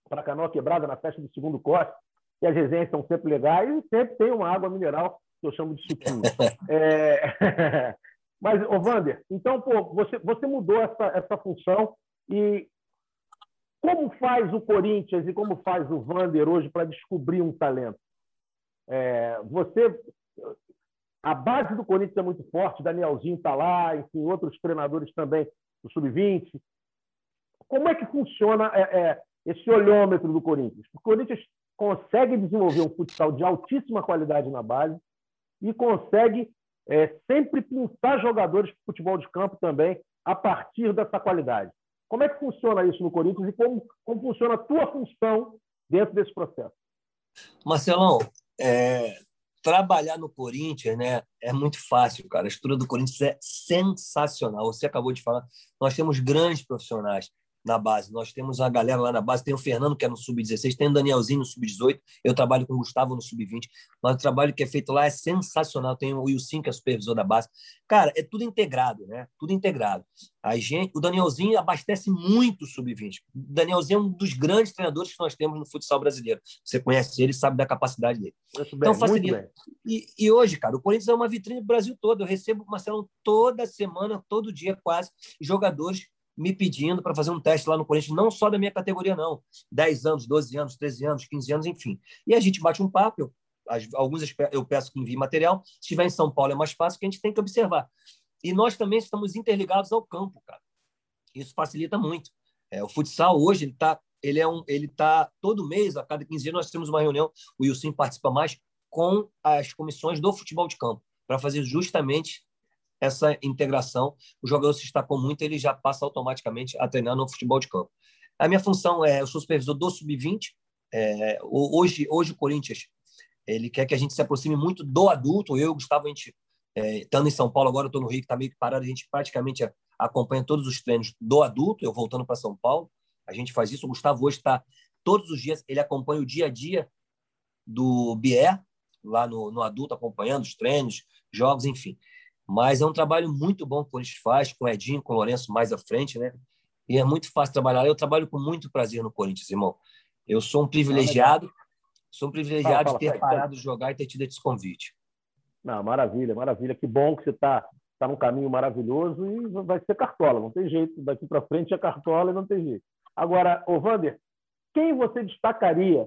para Canoa Quebrada na festa do segundo corte, e as resenhas são sempre legais e sempre tem uma água mineral que eu chamo de suquinho. é... Mas, ô Vander, então, pô, você, você mudou essa, essa função e como faz o Corinthians e como faz o Vander hoje para descobrir um talento? É, você, a base do Corinthians é muito forte, Danielzinho está lá, enfim, outros treinadores também do Sub-20. Como é que funciona é, é, esse olhômetro do Corinthians. O Corinthians consegue desenvolver um futsal de altíssima qualidade na base e consegue é, sempre pintar jogadores de futebol de campo também a partir dessa qualidade. Como é que funciona isso no Corinthians e como, como funciona a tua função dentro desse processo? Marcelão, é, trabalhar no Corinthians né, é muito fácil, cara. A estrutura do Corinthians é sensacional. Você acabou de falar, nós temos grandes profissionais na base. Nós temos a galera lá na base, tem o Fernando, que é no Sub-16, tem o Danielzinho no Sub-18, eu trabalho com o Gustavo no Sub-20, mas o trabalho que é feito lá é sensacional. Tem o Wilson, que é supervisor da base. Cara, é tudo integrado, né? Tudo integrado. A gente, o Danielzinho abastece muito o Sub-20. O Danielzinho é um dos grandes treinadores que nós temos no futsal brasileiro. Você conhece ele, sabe da capacidade dele. Bem, então, facilita. E, e, hoje, cara, o Corinthians é uma vitrine do Brasil todo. Eu recebo, Marcelo, toda semana, todo dia quase, jogadores me pedindo para fazer um teste lá no Corinthians, não só da minha categoria, não. 10 anos, 12 anos, 13 anos, 15 anos, enfim. E a gente bate um papo, eu, alguns eu peço que envie material. Se estiver em São Paulo é mais fácil, que a gente tem que observar. E nós também estamos interligados ao campo, cara. Isso facilita muito. É, o futsal hoje ele está ele é um ele tá todo mês a cada 15 dias nós temos uma reunião o Wilson participa mais com as comissões do futebol de campo para fazer justamente essa integração. O jogador se destacou muito, ele já passa automaticamente a treinar no futebol de campo. A minha função é, eu sou supervisor do sub-20. É, hoje, hoje o Corinthians ele quer que a gente se aproxime muito do adulto. Eu Gustavo, a gente, é, estando em São Paulo, agora estou no Rio, que está meio que parado, a gente praticamente acompanha todos os treinos do adulto, eu voltando para São Paulo. A gente faz isso. O Gustavo hoje está todos os dias, ele acompanha o dia a dia do Bier, lá no, no adulto, acompanhando os treinos, jogos, enfim. Mas é um trabalho muito bom que a gente faz, com o Edinho, com o Lourenço mais à frente, né? E é muito fácil trabalhar. Eu trabalho com muito prazer no Corinthians, irmão. Eu sou um privilegiado, sou um privilegiado fala, fala, de ter parado de jogar e ter tido esse convite. Não, maravilha, maravilha. Que bom que você está tá num caminho maravilhoso e vai ser cartola, não tem jeito. Daqui para frente é cartola e não tem jeito. Agora, ô Vander, quem você destacaria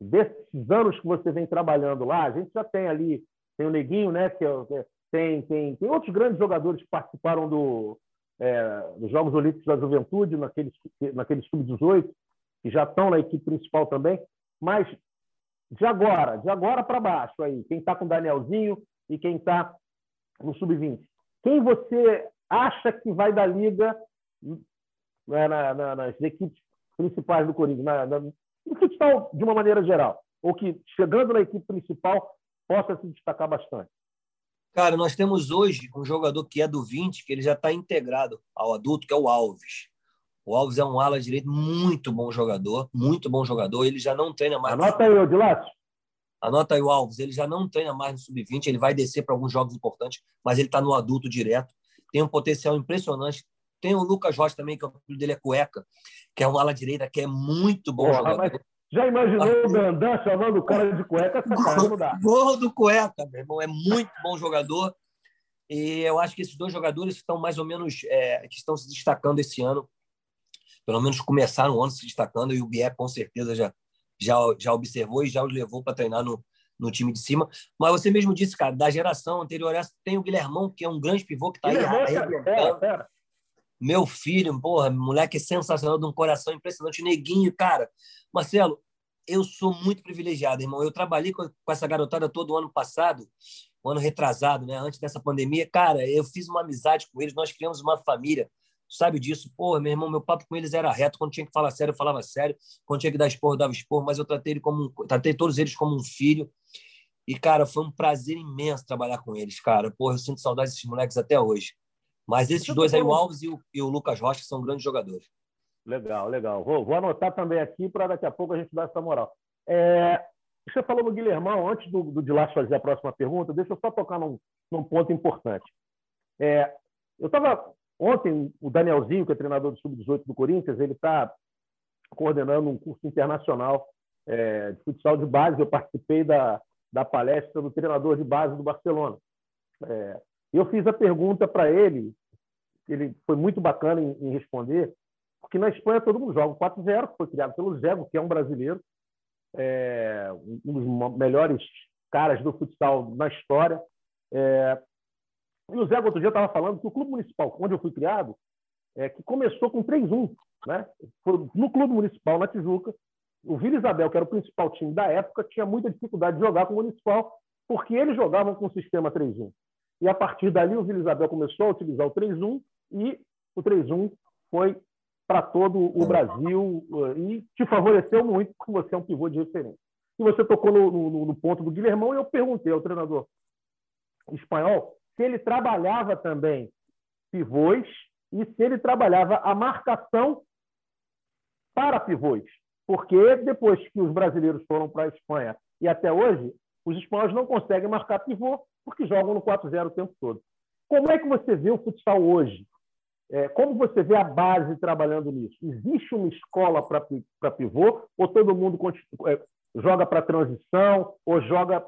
desses anos que você vem trabalhando lá? A gente já tem ali, tem o Neguinho, né, que é, é tem, tem, tem outros grandes jogadores que participaram do, é, dos Jogos Olímpicos da Juventude, naqueles, naqueles sub-18, que já estão na equipe principal também. Mas de agora, de agora para baixo, aí, quem está com o Danielzinho e quem está no sub-20, quem você acha que vai da liga né, na, na, nas equipes principais do Corinthians, na, no futsal de uma maneira geral, ou que chegando na equipe principal possa se destacar bastante? Cara, nós temos hoje um jogador que é do 20, que ele já está integrado ao adulto, que é o Alves. O Alves é um ala direito muito bom jogador, muito bom jogador. Ele já não treina mais. Anota aí, Odilato. Anota aí o Alves. Ele já não treina mais no sub-20. Ele vai descer para alguns jogos importantes, mas ele está no adulto direto. Tem um potencial impressionante. Tem o Lucas Rocha também, que o filho dele é cueca, que é um ala direita que é muito bom Porra, jogador. Mas já imaginou o Dandan chamando o cara de cueca? Gol do cueca, meu irmão. É muito bom jogador. E eu acho que esses dois jogadores estão mais ou menos é, que estão se destacando esse ano. Pelo menos começaram o ano se destacando e o Bié com certeza já já já observou e já os levou para treinar no, no time de cima. Mas você mesmo disse, cara, da geração anterior essa tem o Guilhermão, que é um grande pivô que está aí. Guilhermão, Meu filho, porra, moleque sensacional, de um coração impressionante. Neguinho, cara. Marcelo, eu sou muito privilegiado, irmão. Eu trabalhei com, com essa garotada todo o ano passado, ano retrasado, né? Antes dessa pandemia. Cara, eu fiz uma amizade com eles, nós criamos uma família. Sabe disso? Porra, meu irmão, meu papo com eles era reto. Quando tinha que falar sério, eu falava sério. Quando tinha que dar esporro, eu dava esporro. Mas eu tratei, ele como um, tratei todos eles como um filho. E, cara, foi um prazer imenso trabalhar com eles, cara. Porra, eu sinto saudade desses moleques até hoje. Mas esses dois aí, o Alves e o, e o Lucas Rocha, são grandes jogadores. Legal, legal. Vou, vou anotar também aqui para daqui a pouco a gente dar essa moral. É, você falou no Guilhermão, antes do, do Dilas fazer a próxima pergunta, deixa eu só tocar num, num ponto importante. É, eu estava ontem, o Danielzinho, que é treinador do Sub-18 do Corinthians, ele está coordenando um curso internacional é, de futsal de base. Eu participei da, da palestra do treinador de base do Barcelona. É, eu fiz a pergunta para ele, ele foi muito bacana em, em, responder, porque na Espanha todo mundo joga 4-0, que foi criado pelo Zego, que é um brasileiro, é, um dos melhores caras do futsal na história. É, e o Zego outro dia estava falando que o clube municipal, onde eu fui criado, é, que começou com 3-1. Né? No clube municipal, na Tijuca, o Vila Isabel, que era o principal time da época, tinha muita dificuldade de jogar com o municipal, porque eles jogavam com o sistema 3-1. E a partir dali, o Vila Isabel começou a utilizar o 3-1 e o 3-1 foi para todo o Brasil eh, e te favoreceu muito, porque você é um pivô de referência. E você tocou no, no, no ponto do Guilhermão e eu perguntei ao treinador espanhol se ele trabalhava também pivôs e se ele trabalhava a marcação para pivôs. Porque depois que os brasileiros foram para a Espanha e até hoje, os espanhóis não conseguem marcar pivô porque jogam no 4-0 o tempo todo. Como é que você vê o futsal hoje? É, como você vê a base trabalhando nisso? Existe uma escola para pivô ou todo mundo é, joga para transição ou joga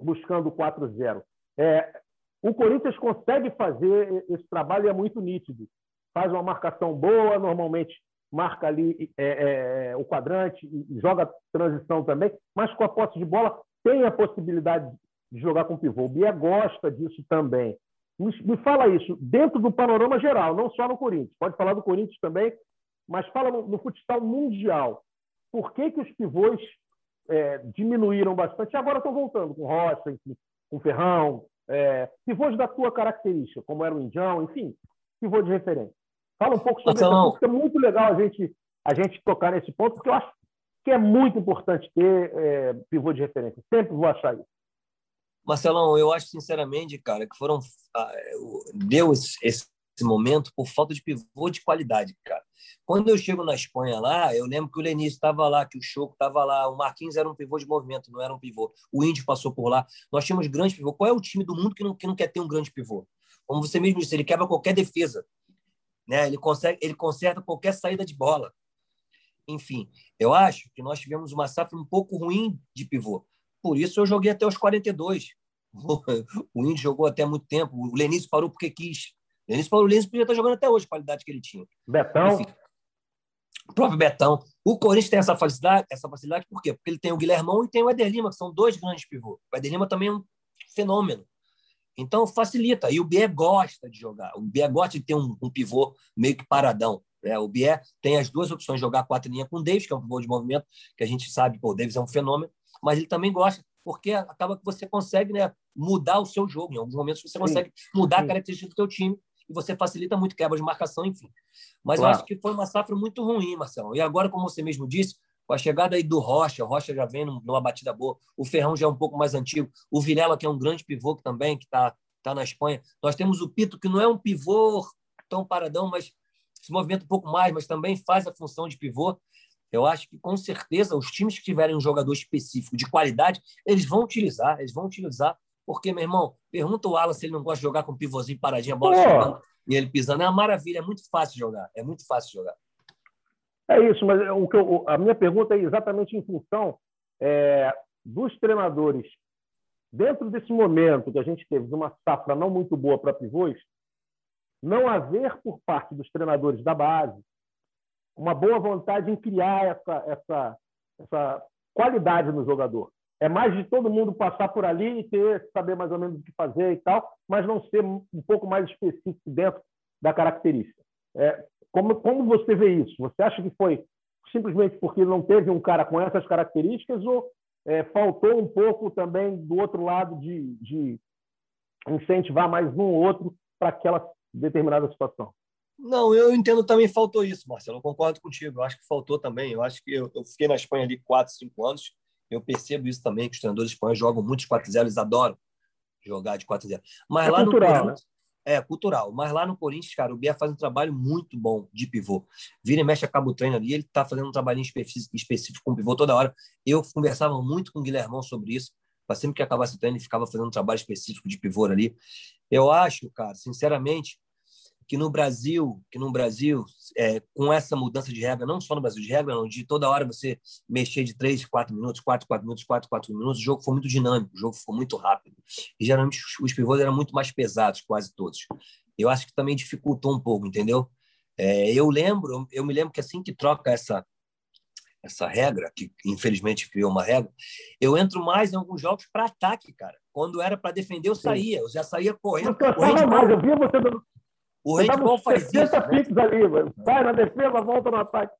buscando o 4-0? É, o Corinthians consegue fazer esse trabalho e é muito nítido. Faz uma marcação boa, normalmente marca ali é, é, o quadrante e joga transição também, mas com a posse de bola tem a possibilidade de jogar com pivô. O Bia gosta disso também. Me, fala isso dentro do panorama geral, não só no Corinthians. Pode falar do Corinthians também, mas fala no, no futsal mundial. Por que, que os pivôs é, diminuíram bastante? Agora estão voltando com enfim, com Ferrão, é, pivôs da tua característica, como era o Indião, enfim, pivô de referência. Fala um pouco sobre isso, porque é muito legal a gente, a gente tocar nesse ponto, porque eu acho que é muito importante ter é, pivô de referência. Sempre vou achar isso. Marcelão, eu acho sinceramente, cara, que foram ah, deu esse, momento por falta de pivô de qualidade, cara. Quando eu chego na Espanha lá, eu lembro que o Lenis estava lá, que o Choco estava lá, o Marquinhos era um pivô de movimento, não era um pivô. O Índio passou por lá. Nós tínhamos grandes pivô. Qual é o time do mundo que não, que não quer ter um grande pivô? Como você mesmo disse, ele quebra qualquer defesa. Né? Ele, consegue, ele conserta qualquer saída de bola. Enfim, eu acho que nós tivemos uma safra um pouco ruim de pivô. Por isso eu joguei até os 42. O Índio jogou até muito tempo. O Lenício parou porque quis. O Lenício parou, o Lenício podia estar jogando até hoje, a qualidade que ele tinha. Betão. Enfim, o próprio Betão. O Corinthians tem essa facilidade, essa facilidade por quê? Porque ele tem o Guilhermão e tem o Eder Lima, que são dois grandes pivôs. O Eder Lima também é um fenômeno. Então, facilita. E o Bié gosta de jogar. O Bié gosta de ter um, um pivô meio que paradão. Né? O Bié tem as duas opções jogar quatro linhas com o Davis, que é um pivô de movimento, que a gente sabe, pô, o Davis é um fenômeno, mas ele também gosta, porque acaba que você consegue né, mudar o seu jogo. Em alguns momentos você consegue mudar a característica do seu time e você facilita muito quebra de marcação, enfim. Mas claro. eu acho que foi uma safra muito ruim, Marcelo. E agora, como você mesmo disse, com a chegada aí do Rocha, o Rocha já vem numa batida boa, o Ferrão já é um pouco mais antigo, o Vilela, que é um grande pivô também, que está tá na Espanha. Nós temos o Pito, que não é um pivô tão paradão, mas se movimenta um pouco mais, mas também faz a função de pivô. Eu acho que, com certeza, os times que tiverem um jogador específico de qualidade, eles vão utilizar, eles vão utilizar, porque, meu irmão, pergunta o Alan se ele não gosta de jogar com um pivôzinho paradinho, a bola chegando e ele pisando. É uma maravilha, é muito fácil jogar, é muito fácil jogar. É isso, mas o que eu, a minha pergunta é exatamente em função é, dos treinadores dentro desse momento que a gente teve de uma safra não muito boa para pivôs, não haver por parte dos treinadores da base uma boa vontade em criar essa, essa, essa qualidade no jogador. É mais de todo mundo passar por ali e ter, saber mais ou menos o que fazer e tal, mas não ser um pouco mais específico dentro da característica. É, como, como você vê isso? Você acha que foi simplesmente porque não teve um cara com essas características ou é, faltou um pouco também do outro lado de, de incentivar mais um ou outro para aquela determinada situação. Não, eu entendo também faltou isso, Marcelo. Eu concordo contigo. Eu acho que faltou também. Eu acho que eu, eu fiquei na Espanha ali 4, 5 anos. Eu percebo isso também, que os treinadores espanhóis jogam muitos 4-0, eles adoram jogar de 4-0. Mas é lá cultural, no Corinthians, né? É, cultural. Mas lá no Corinthians, cara, o Bia faz um trabalho muito bom de pivô. Vira e mexe, acaba o treino ali, ele tá fazendo um trabalhinho específico com o pivô toda hora. Eu conversava muito com o Guilhermão sobre isso. Mas sempre que acabasse o treino, ele ficava fazendo um trabalho específico de pivô ali. Eu acho, cara, sinceramente, que no Brasil, que no Brasil, é, com essa mudança de regra, não só no Brasil de regra, não, de toda hora você mexer de 3, 4 minutos, 4, 4 minutos, 4, 4 minutos, o jogo foi muito dinâmico, o jogo ficou muito rápido. E geralmente os pivôs eram muito mais pesados, quase todos. Eu acho que também dificultou um pouco, entendeu? É, eu lembro, eu me lembro que assim que troca essa essa regra, que infelizmente criou uma regra, eu entro mais em alguns jogos para ataque, cara. Quando era para defender, eu saía, eu já saía correndo. Você handball, mais, eu vi você dando o handball faz isso. Né? ali, mano. Sai na defesa, volta no ataque.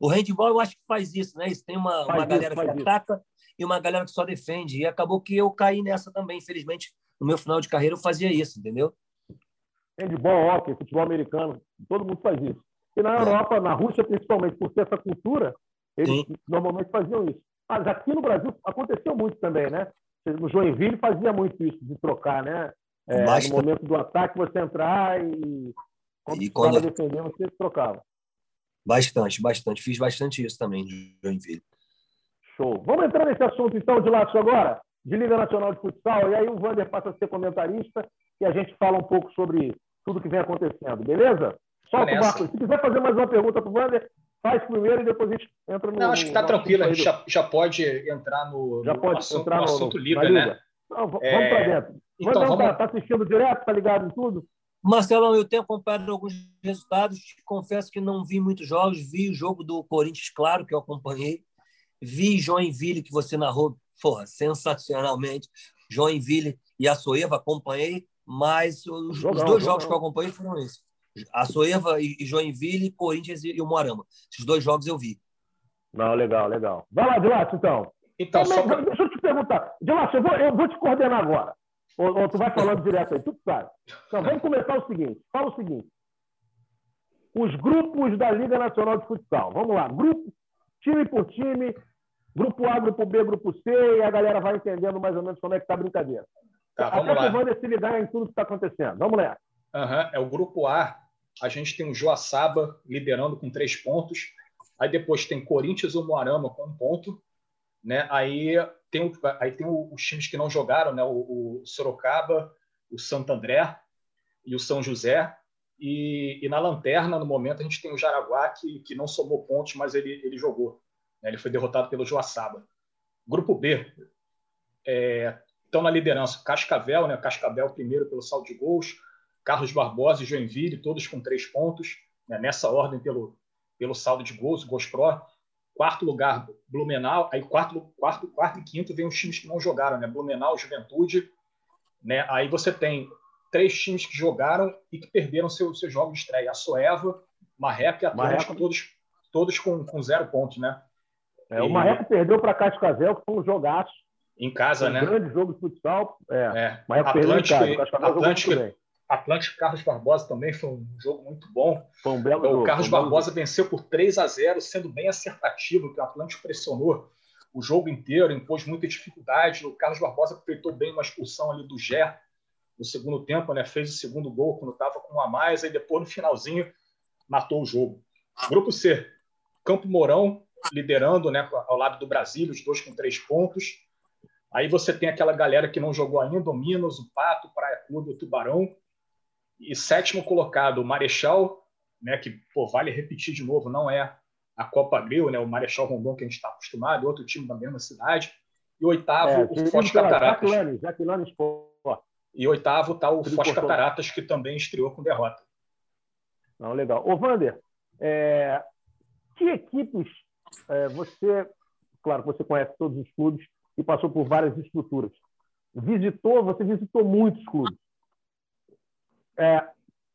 O handball eu acho que faz isso, né? Isso tem uma, uma galera que isso. ataca e uma galera que só defende. E acabou que eu caí nessa também, infelizmente. No meu final de carreira eu fazia isso, entendeu? Handball, hockey, futebol americano, todo mundo faz isso. E na é. Europa, na Rússia principalmente, por ter essa cultura, eles Sim. normalmente faziam isso. Mas aqui no Brasil aconteceu muito também, né? No Joinville fazia muito isso, de trocar, né? É, no momento do ataque, você entrar e quando e quando defender, você trocava. Bastante, bastante. Fiz bastante isso também de Joinville. Show. Vamos entrar nesse assunto, então, de Lácio agora? De Liga Nacional de Futsal. E aí o Wander passa a ser comentarista e a gente fala um pouco sobre tudo que vem acontecendo, beleza? Solta o Marcos. Se quiser fazer mais uma pergunta para o Wander, faz primeiro e depois a gente entra no. Não, acho que está tranquilo. A gente já, já pode entrar no, já no pode assunto, entrar no, assunto livre, né? Não, vamos é... para dentro. Então, Mas não, vamos... tá, assistindo direto, tá ligado em tudo? Marcelão, eu tenho acompanhado alguns resultados. Confesso que não vi muitos jogos. Vi o jogo do Corinthians, claro, que eu acompanhei. Vi Joinville, que você narrou, porra, sensacionalmente. Joinville e a Soeva, acompanhei. Mas os, jogão, os dois jogão. jogos que eu acompanhei foram esses. A Soeva e Joinville, Corinthians e o Moarama. Esses dois jogos eu vi. Não, legal, legal. Vai lá, Dilácio, então. Então, só... Deixa eu perguntar. Dilácio, eu vou, eu vou te coordenar agora. Ou, ou, tu vai falando direto aí, tu sabe. Então, vamos começar o seguinte. Fala o seguinte. Os grupos da Liga Nacional de Futsal. Vamos lá. Grupo, time por time. Grupo A, grupo B, grupo C. E a galera vai entendendo mais ou menos como é que está a brincadeira. Tá, vamos Até lá. o se ligar em tudo que está acontecendo. Vamos lá. Uhum. É o grupo A. A gente tem o Joaçaba liderando com três pontos. Aí depois tem Corinthians ou Moarama com um ponto. Né? Aí tem, aí tem os times que não jogaram, né? o, o Sorocaba, o Santo André e o São José. E, e, na lanterna, no momento, a gente tem o Jaraguá, que, que não somou pontos, mas ele, ele jogou. Né? Ele foi derrotado pelo Joaçaba. Grupo B, é, na liderança Cascavel, né? Cascavel primeiro pelo saldo de gols, Carlos Barbosa e Joinville, todos com três pontos, né? nessa ordem pelo, pelo saldo de gols, gols pró. Quarto lugar, Blumenau. Aí quarto, quarto, quarto e quinto vem os times que não jogaram, né? Blumenau, Juventude. Né? Aí você tem três times que jogaram e que perderam seu, seu jogo de estreia. A Soeva, Marreco e Atlântico, todos, todos com, com zero pontos, né? É, e... O Marreco perdeu para Cascavel, que foi um jogaço. Em casa, um né? grande jogo de futsal. É. é. Marreco Atlântico, perdeu em casa. Atlântico, Atlântico Carlos Barbosa também foi um jogo muito bom. Foi um belo o. Carlos Barbosa venceu por 3 a 0, sendo bem acertativo, que o Atlântico pressionou o jogo inteiro, impôs muita dificuldade. O Carlos Barbosa aproveitou bem uma expulsão ali do Gé no segundo tempo, né? fez o segundo gol quando estava com um a mais, aí depois no finalzinho matou o jogo. Grupo C, Campo Mourão liderando né, ao lado do Brasil, os dois com três pontos. Aí você tem aquela galera que não jogou ainda, o Minas, o Pato, Praia Clube, o Tubarão. E sétimo colocado, o Marechal, né, que pô, vale repetir de novo, não é a Copa Grill, né, o Marechal Rondon que a gente está acostumado, outro time da mesma cidade. E oitavo, é, o Foz Cataratas. Jaquilane, Jaquilane E oitavo está o Foz Cataratas, que também estreou com derrota. Não, legal. Ô, Vander, é, que equipes é, você, claro, você conhece todos os clubes e passou por várias estruturas. Visitou, você visitou muitos clubes. É,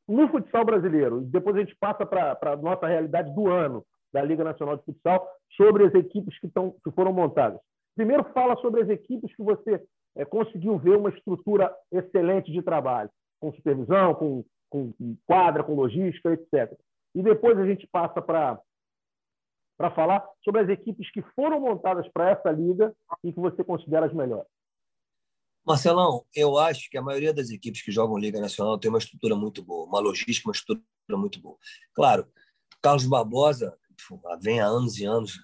no futsal brasileiro, depois a gente passa para a nossa realidade do ano da Liga Nacional de Futsal, sobre as equipes que, tão, que foram montadas. Primeiro, fala sobre as equipes que você é, conseguiu ver uma estrutura excelente de trabalho, com supervisão, com, com quadra, com logística, etc. E depois a gente passa para para falar sobre as equipes que foram montadas para essa liga e que você considera as melhores. Marcelão, eu acho que a maioria das equipes que jogam Liga Nacional tem uma estrutura muito boa, uma logística, uma estrutura muito boa. Claro, Carlos Barbosa vem há anos e anos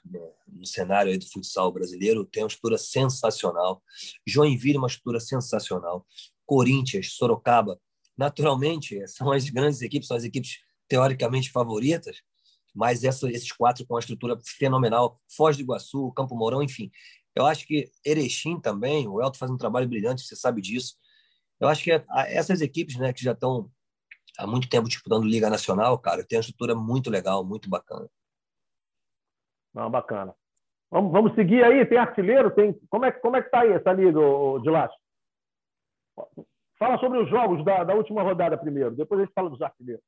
no cenário do futsal brasileiro, tem uma estrutura sensacional. Joinville, uma estrutura sensacional. Corinthians, Sorocaba, naturalmente, são as grandes equipes, são as equipes teoricamente favoritas, mas essa, esses quatro com uma estrutura fenomenal, Foz do Iguaçu, Campo Mourão, enfim. Eu acho que Erechim também, o Elton faz um trabalho brilhante, você sabe disso. Eu acho que essas equipes né, que já estão há muito tempo disputando Liga Nacional, cara, tem uma estrutura muito legal, muito bacana. Não, bacana. Vamos, vamos seguir aí, tem artilheiro, tem. Como é, como é que tá aí essa liga, de Lacho? Fala sobre os jogos da, da última rodada primeiro, depois a gente fala dos artilheiros.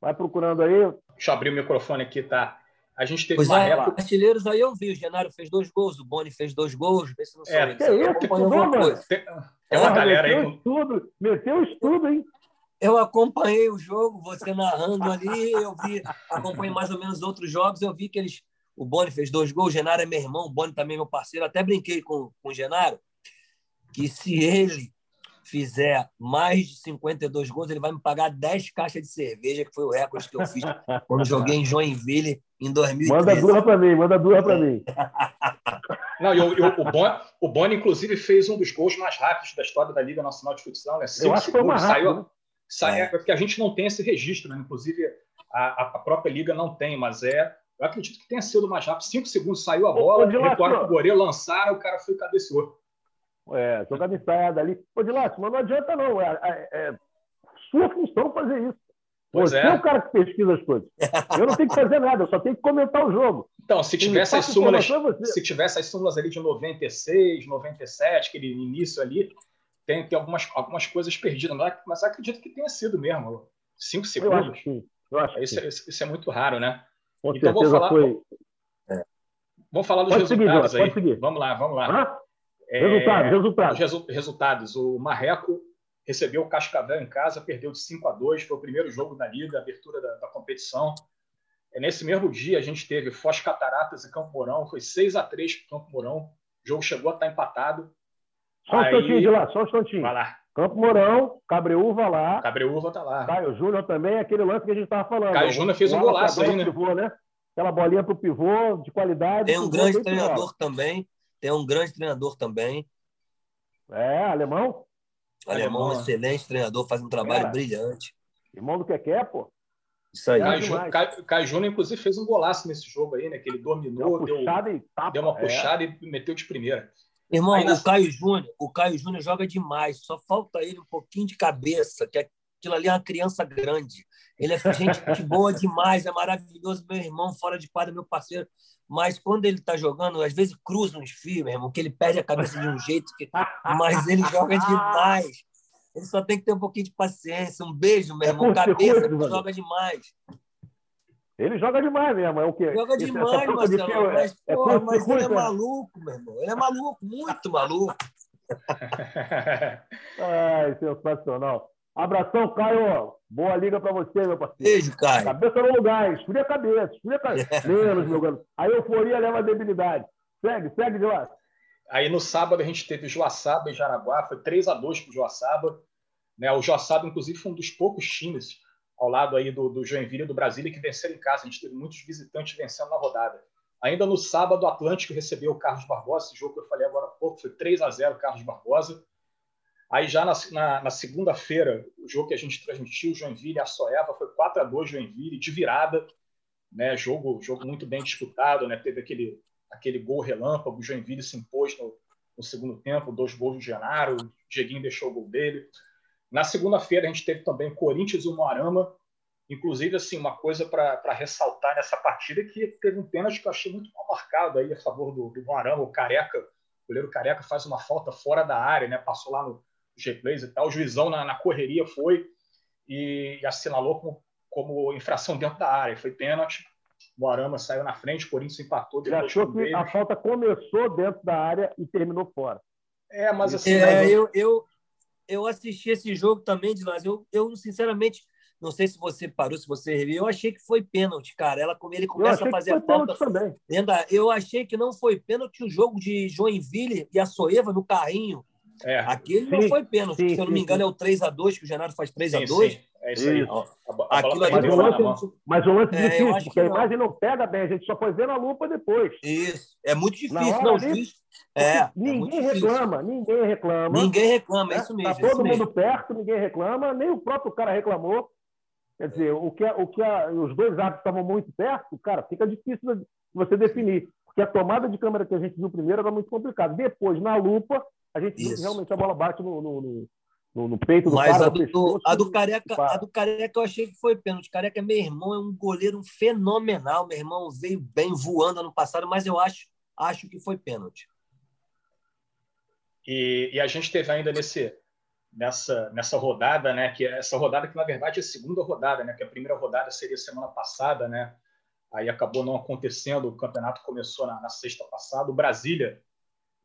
Vai procurando aí. Deixa eu abrir o microfone aqui, tá? A gente teve pois uma é, época... artilheiros aí eu vi. O Genário fez dois gols, o Boni fez dois gols. Vê se não é, que isso, que tudo, coisa. Tem, tem uma galera meteu aí. Estudo, meteu estudo, hein? Eu acompanhei o jogo, você narrando ali, eu vi, acompanhei mais ou menos outros jogos, eu vi que eles. O Boni fez dois gols, o Genaro é meu irmão, o Boni também é meu parceiro. Até brinquei com, com o Genaro que se ele fizer mais de 52 gols, ele vai me pagar 10 caixas de cerveja, que foi o recorde que eu fiz quando joguei em Joinville em 2013. Manda duas para mim, manda duas para mim. Não, e o, o, Boni, o Boni, inclusive, fez um dos gols mais rápidos da história da Liga Nacional de Futsal, né? Cinco eu acho que foi mais rápido, saiu, né? sai, é. porque a gente não tem esse registro, né? Inclusive, a, a própria Liga não tem, mas é eu acredito que tenha sido mais rápido. Cinco segundos saiu a bola, recuaram o goleiro, lançaram, o cara foi e cabeceou. É, jogada ensaiada ali. Ô, Dilácio, mas não adianta não. É, é, é sua função fazer isso. Pois Você é. é o cara que pesquisa as coisas. Eu não tenho que fazer nada, eu só tenho que comentar o jogo. Então, se tivesse as súmulas, se tivesse as súmulas ali de 96, 97, aquele início ali, tem, tem algumas, algumas coisas perdidas, mas acredito que tenha sido mesmo. Cinco segundos. Eu acho que. Eu acho isso, que sim. isso, é muito raro, né? Com então, vou falar, foi... Vamos falar dos pode resultados seguir, aí. Seguir. Vamos lá, vamos lá. É, resultados, resultados. Resu resultados. O Marreco recebeu o Cascavel em casa, perdeu de 5 a 2, foi o primeiro jogo da Liga, abertura da, da competição. É, nesse mesmo dia, a gente teve Foz Cataratas e Campo Mourão, foi 6 a 3 para Campo Mourão. O jogo chegou a estar empatado. Só um instantinho de lá, só um instantinho. Vai lá. Campo Mourão, Cabreúva lá. Cabreúva tá lá. Caio Júnior também, aquele lance que a gente estava falando. Caio Júnior fez um golaço aí, né? Pivô, né? Aquela bolinha para o pivô, de qualidade. Tem um grande treinador também. Tem um grande treinador também. É, alemão? Alemão, alemão. excelente treinador, faz um trabalho é. brilhante. Irmão do Keké, pô. Isso aí. Caio, Júnior, inclusive, fez um golaço nesse jogo aí, né? Que ele dominou, deu, deu, e tapa, deu uma puxada é. e meteu de primeira. Irmão, aí, o Caio Júnior, o Caio Júnior joga demais, só falta ele um pouquinho de cabeça, que aquilo ali é uma criança grande. Ele é gente boa demais, é maravilhoso, meu irmão, fora de quadra, meu parceiro. Mas quando ele está jogando, às vezes cruza uns fios, meu irmão, que ele perde a cabeça de um jeito, que... mas ele joga demais. Ele só tem que ter um pouquinho de paciência. Um beijo, meu irmão. É cabeça, ele joga demais. Ele joga demais mesmo, é o quê? Joga demais, Marcelo. Mas, é, porra, é mas ele é maluco, meu irmão. Ele é maluco, muito maluco. Ai, sensacional. Abração, Caio. Boa liga para você, meu parceiro. Beijo, Caio. Cabeça no lugar, esfria a cabeça, esfria a cabeça. Menos, meu garoto. A euforia leva a debilidade. Segue, segue de lá. Aí no sábado a gente teve Joaçaba e Jaraguá, foi 3 a 2 para o Joaçaba. Né? O Joaçaba, inclusive, foi um dos poucos times ao lado aí do, do Joinville e do Brasília que venceram em casa. A gente teve muitos visitantes vencendo na rodada. Ainda no sábado, o Atlântico recebeu o Carlos Barbosa, esse jogo que eu falei agora há pouco, foi 3 a 0 Carlos Barbosa. Aí já na, na, na segunda-feira, o jogo que a gente transmitiu, Joinville e a Soeva, foi 4 a 2 Joinville, de virada. Né? Jogo, jogo muito bem disputado, né? teve aquele, aquele gol relâmpago, o Joinville se impôs no, no segundo tempo, dois gols do Genaro, o Dieguinho deixou o gol dele. Na segunda-feira, a gente teve também Corinthians e o Moarama. Inclusive, assim, uma coisa para ressaltar nessa partida é que teve um pênalti que eu achei muito mal marcado aí a favor do, do Moarama. O Careca, o goleiro Careca faz uma falta fora da área, né? Passou lá no, G-Plays e tal. O juizão, na, na correria, foi e, e, assinalou como, como infração dentro da área. Foi pênalti. O Arama saiu na frente, o Corinthians empatou. Ele achou que a falta começou dentro da área e terminou fora. É, mas assim. É, eu, eu, eu assisti esse jogo também, de nós. Eu, eu, sinceramente, não sei se você parou, se você reviu. Eu achei que foi pênalti, cara. Ela, ele começa a fazer a falta. Também. Eu achei que não foi pênalti o jogo de Joinville e a Soeva no carrinho É. Aquele sim, não foi pênalti. Sim, se eu não me engano, é o 3x2, que o Genaro faz 3x2. É isso aí. A, Aquilo ali mas, o lance, mas o lance é, difícil, porque a imagem não pega bem, a gente só foi ver na lupa depois. Isso. É muito difícil, não, ali, é, ninguém é reclama, ninguém reclama. Ninguém reclama, é isso mesmo. Está todo mundo mesmo. perto, ninguém reclama, nem o próprio cara reclamou. Quer dizer, o que, o que a, os dois árbitros estavam muito perto, cara, fica difícil de você definir. Porque a tomada de câmera que a gente viu primeiro era muito complicada. Depois, na lupa, a gente que realmente a bola bate no, no, no no, no, peito do Mas cara. A do, pescoço, a do Careca, a do Careca eu achei que foi pênalti. Careca, meu irmão, é um goleiro fenomenal. Meu irmão veio bem voando ano passado, mas eu acho, acho que foi pênalti. E, e, a gente teve ainda nesse, nessa, nessa rodada, né? Que é essa rodada que na verdade é a segunda rodada, né? Que a primeira rodada seria semana passada, né? Aí acabou não acontecendo. O campeonato começou na, na sexta passada. O Brasília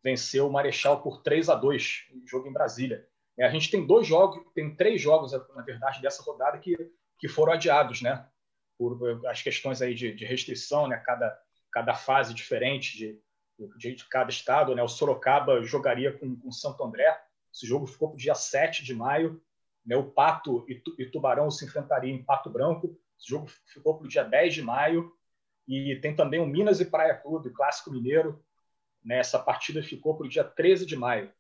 venceu o Marechal por 3 a 2 jogo em Brasília. É, a gente tem dois jogos, tem três jogos, na verdade, dessa rodada que, que foram adiados, né? Por as questões aí de, de restrição, né? Cada, cada fase diferente de, de, de, cada estado, né? O Sorocaba jogaria com o Santo André. Esse jogo ficou para o dia 7 de maio. Né? O Pato e, e Tubarão se enfrentariam em Pato Branco. Esse jogo ficou para o dia 10 de maio. E tem também o Minas e Praia Clube, Clássico Mineiro. Né? Essa partida ficou para o dia 13 de maio.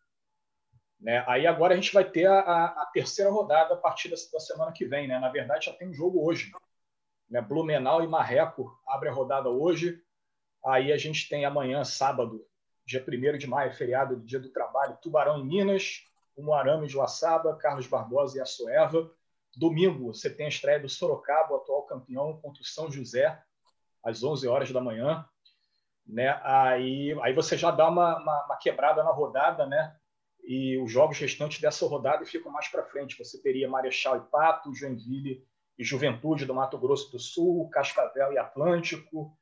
Né? Aí agora a gente vai ter a, a, a terceira rodada a partir da, da, semana que vem. Né? Na verdade, já tem um jogo hoje. Né? Blumenau e Marreco abre a rodada hoje. Aí a gente tem amanhã, sábado, dia 1 de maio, feriado do Dia do Trabalho, Tubarão em Minas, Umuarama e Joaçaba, Carlos Barbosa e Açoeva. Domingo, você tem a estreia do Sorocaba, atual campeão, contra o São José, às 11 horas da manhã. Né? Aí, aí você já dá uma, uma, uma quebrada na rodada, né? e os jogos restantes dessa rodada ficam mais para frente. Você teria Marechal e Pato, Joinville e Juventude do Mato Grosso do Sul, Cascavel e Atlântico,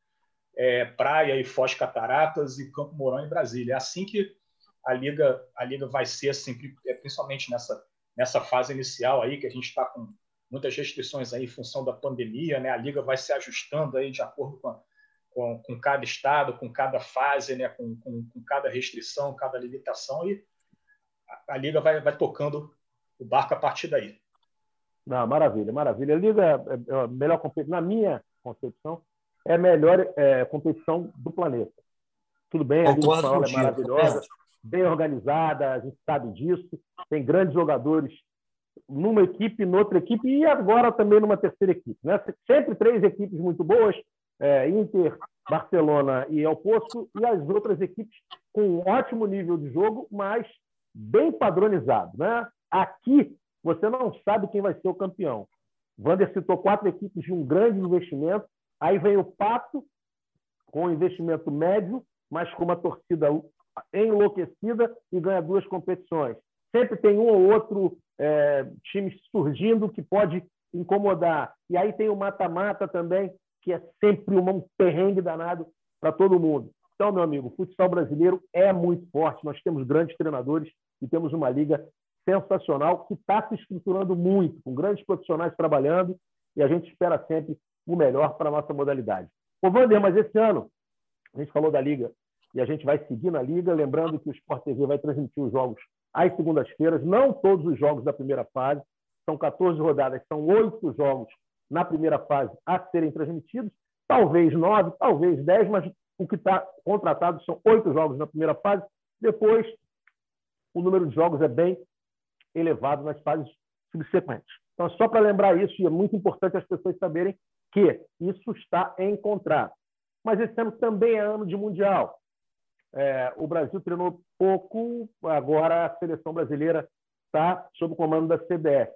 é, Praia e Foz Cataratas e Campo Mourão e Brasília. É assim que a liga a liga vai ser assim, é, principalmente nessa nessa fase inicial aí que a gente está com muitas restrições aí em função da pandemia, né? A liga vai se ajustando aí de acordo com, a, com, com cada estado, com cada fase, né? Com, com, com cada restrição, cada limitação e a liga vai, vai tocando o barco a partir daí. Não, maravilha, maravilha. A liga é, é a melhor competição, na minha concepção, é a melhor é, competição do planeta. Tudo bem, a Liga Espanhola é maravilhosa, bem organizada, a gente sabe disso. Tem grandes jogadores numa equipe, noutra equipe e agora também numa terceira equipe. Né? Sempre três equipes muito boas, é, Inter, Barcelona e El Poço, e as outras equipes com um ótimo nível de jogo, mas bem padronizado. Né? Aqui, você não sabe quem vai ser o campeão. O Wander citou quatro equipes de um grande investimento. Aí vem o Pato, com um investimento médio, mas com uma torcida enlouquecida e ganha duas competições. Sempre tem um ou outro é, time surgindo que pode incomodar. E aí tem o mata-mata também, que é sempre um perrengue danado para todo mundo. Então, meu amigo, o futsal brasileiro é muito forte. Nós temos grandes treinadores e temos uma liga sensacional que está se estruturando muito, com grandes profissionais trabalhando e a gente espera sempre o melhor para a nossa modalidade. Ô, Wander, mas esse ano, a gente falou da liga e a gente vai seguir na liga, lembrando que o Sport TV vai transmitir os jogos às segundas-feiras, não todos os jogos da primeira fase, são 14 rodadas, são oito jogos na primeira fase a serem transmitidos, talvez nove, talvez dez, mas o que está contratado são oito jogos na primeira fase. Depois, o número de jogos é bem elevado nas fases subsequentes. Então, só para lembrar isso, e é muito importante as pessoas saberem que isso está em contrato. Mas esse ano também é ano de Mundial. É, o Brasil treinou pouco, agora a seleção brasileira está sob o comando da CBF.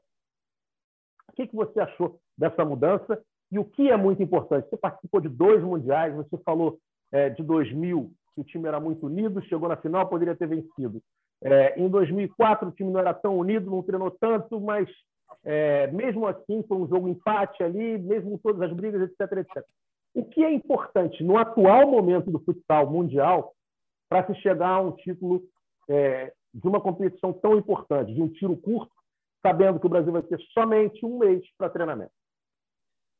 O que, que você achou dessa mudança? E o que é muito importante? Você participou de dois mundiais, você falou é, de 2000, que o time era muito unido, chegou na final, poderia ter vencido. É, em 2004, o time não era tão unido, não treinou tanto, mas é, mesmo assim foi um jogo empate ali, mesmo com todas as brigas, etc, etc. O que é importante no atual momento do futsal mundial para se chegar a um título é, de uma competição tão importante, de um tiro curto, sabendo que o Brasil vai ter somente um mês para treinamento?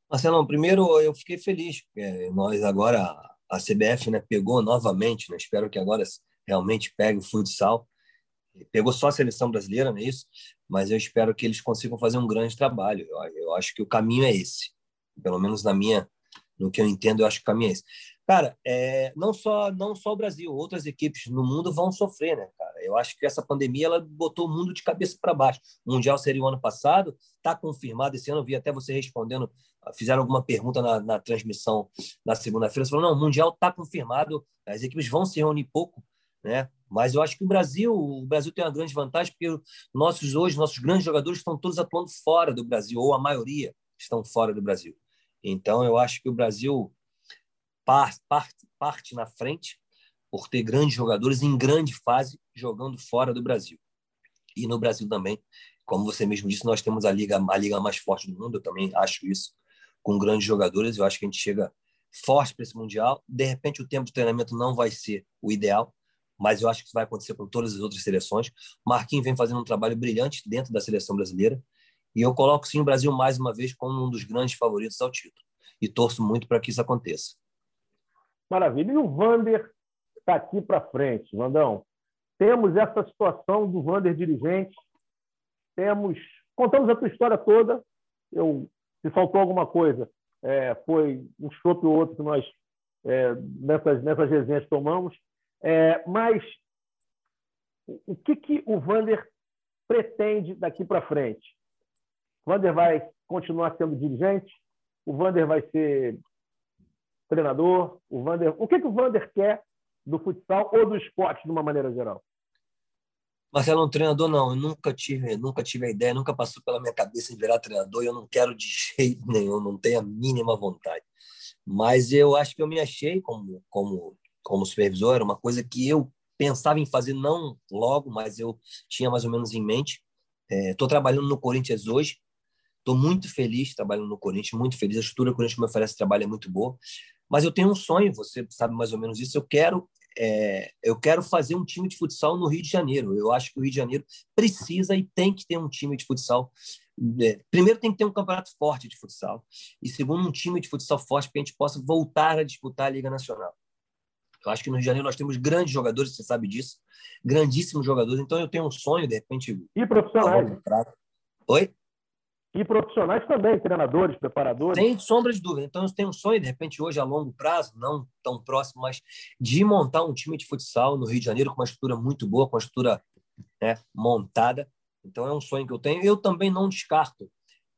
Marcelão, primeiro eu fiquei feliz, porque nós agora, a CBF né, pegou novamente, né, espero que agora realmente pegue o futsal, Pegou só a seleção brasileira, não é isso? Mas eu espero que eles consigam fazer um grande trabalho. Eu, eu acho que o caminho é esse. Pelo menos na minha, no que eu entendo, eu acho que o caminho é esse. Cara, é, não só não só o Brasil, outras equipes no mundo vão sofrer, né, cara? Eu acho que essa pandemia ela botou o mundo de cabeça para baixo. O mundial seria o ano passado, está confirmado esse ano. Eu vi até você respondendo, fizeram alguma pergunta na, na transmissão na segunda-feira. Você falou não, o mundial está confirmado, as equipes vão se reunir pouco, né? Mas eu acho que o Brasil, o Brasil tem uma grande vantagem porque nossos hoje nossos grandes jogadores estão todos atuando fora do Brasil ou a maioria estão fora do Brasil. Então eu acho que o Brasil parte, parte na frente por ter grandes jogadores em grande fase jogando fora do Brasil. E no Brasil também, como você mesmo disse, nós temos a liga, a liga mais forte do mundo, eu também acho isso, com grandes jogadores, eu acho que a gente chega forte para esse Mundial. De repente, o tempo de treinamento não vai ser o ideal, mas eu acho que isso vai acontecer com todas as outras seleções. Marquinhos vem fazendo um trabalho brilhante dentro da seleção brasileira, e eu coloco sim o Brasil mais uma vez como um dos grandes favoritos ao título. E torço muito para que isso aconteça. Maravilha. E o Vander está aqui para frente, Vandão. Temos essa situação do Vander dirigente. Temos. Contamos a tua história toda. Eu, se faltou alguma coisa, é, foi um chope ou outro que nós, é, nessas, nessas resenhas, tomamos. É, mas o que, que o Vander pretende daqui para frente? O Vander vai continuar sendo dirigente? O Vander vai ser treinador? O, Vander... o que, que o Vander quer do futsal ou do esporte, de uma maneira geral? Marcelo, um treinador não, eu nunca tive, nunca tive a ideia, nunca passou pela minha cabeça de virar treinador, e eu não quero de jeito nenhum, não tenho a mínima vontade. Mas eu acho que eu me achei como como como supervisor, era uma coisa que eu pensava em fazer não logo, mas eu tinha mais ou menos em mente. Estou é, trabalhando no Corinthians hoje, estou muito feliz trabalhando no Corinthians, muito feliz. A estrutura que o Corinthians me oferece trabalho é muito boa. Mas eu tenho um sonho, você sabe mais ou menos isso. Eu quero, é, eu quero fazer um time de futsal no Rio de Janeiro. Eu acho que o Rio de Janeiro precisa e tem que ter um time de futsal. É, primeiro, tem que ter um campeonato forte de futsal. E segundo, um time de futsal forte para que a gente possa voltar a disputar a Liga Nacional. Eu acho que no Rio de Janeiro nós temos grandes jogadores, você sabe disso, grandíssimos jogadores. Então eu tenho um sonho, de repente. E profissionais. Oi? E profissionais também, treinadores, preparadores. Sem sombra de dúvida. Então, eu tenho um sonho, de repente, hoje, a longo prazo, não tão próximo, mas de montar um time de futsal no Rio de Janeiro com uma estrutura muito boa, com uma estrutura né, montada. Então, é um sonho que eu tenho. Eu também não descarto.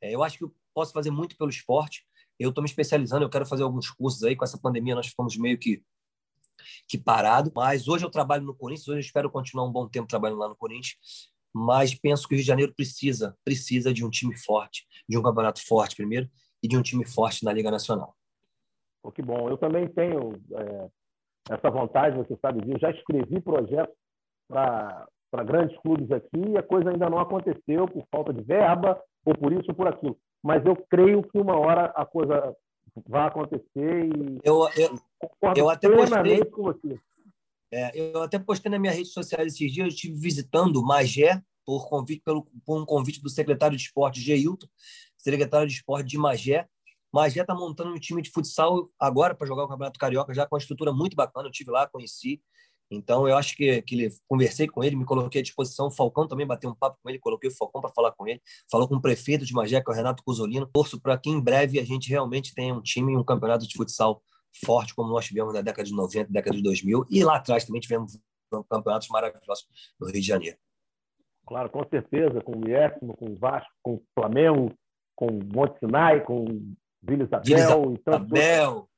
É, eu acho que eu posso fazer muito pelo esporte. Eu estou me especializando, eu quero fazer alguns cursos aí. Com essa pandemia, nós ficamos meio que, que parado. Mas hoje eu trabalho no Corinthians, hoje eu espero continuar um bom tempo trabalhando lá no Corinthians mas penso que o Rio de Janeiro precisa, precisa de um time forte, de um campeonato forte primeiro e de um time forte na Liga Nacional. Pô, que bom. Eu também tenho é, essa vontade, você sabe disso. Já escrevi projetos para grandes clubes aqui e a coisa ainda não aconteceu por falta de verba ou por isso ou por aquilo. Mas eu creio que uma hora a coisa vai acontecer e eu, eu, eu até postei, com você. É, eu até postei na minha rede social esses dias, eu estive visitando Magé por, convite, pelo, por um convite do secretário de esporte, Geilton, secretário de esporte de Magé. Magé está montando um time de futsal agora para jogar o Campeonato Carioca, já com uma estrutura muito bacana. Eu estive lá, conheci. Então, eu acho que, que conversei com ele, me coloquei à disposição. O Falcão também bateu um papo com ele, coloquei o Falcão para falar com ele. Falou com o prefeito de Magé, que é o Renato Cusolino. Torço para que em breve a gente realmente tenha um time e um campeonato de futsal forte como nós tivemos na década de 90, década de 2000, e lá atrás também tivemos campeonatos maravilhosos no Rio de Janeiro. Claro, com certeza, com o Iécimo, com o Vasco, com o Flamengo, com o Monte Sinai, com o Vila Isabel, e tantos Abel,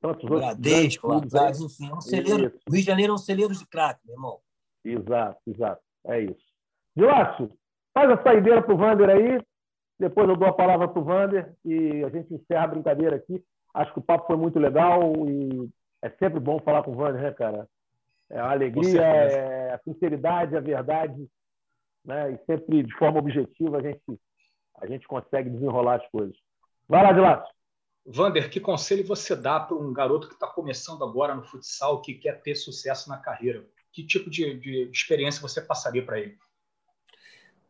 tantos outros. Bradesco, lá atrás, enfim, é um celeiro, o Rio de Janeiro é um celeiro de craque, meu irmão. Exato, exato, é isso. Dilácio, faz a saideira para o Vander aí, depois eu dou a palavra para o Vander e a gente encerra a brincadeira aqui. Acho que o papo foi muito legal e é sempre bom falar com o Wander, né, cara? É a alegria, é a sinceridade, a verdade, né? E sempre de forma objetiva a gente, a gente consegue desenrolar as coisas. Vai lá, Dilácio. Vander, que conselho você dá para um garoto que está começando agora no futsal, que quer ter sucesso na carreira? Que tipo de, de experiência você passaria para ele?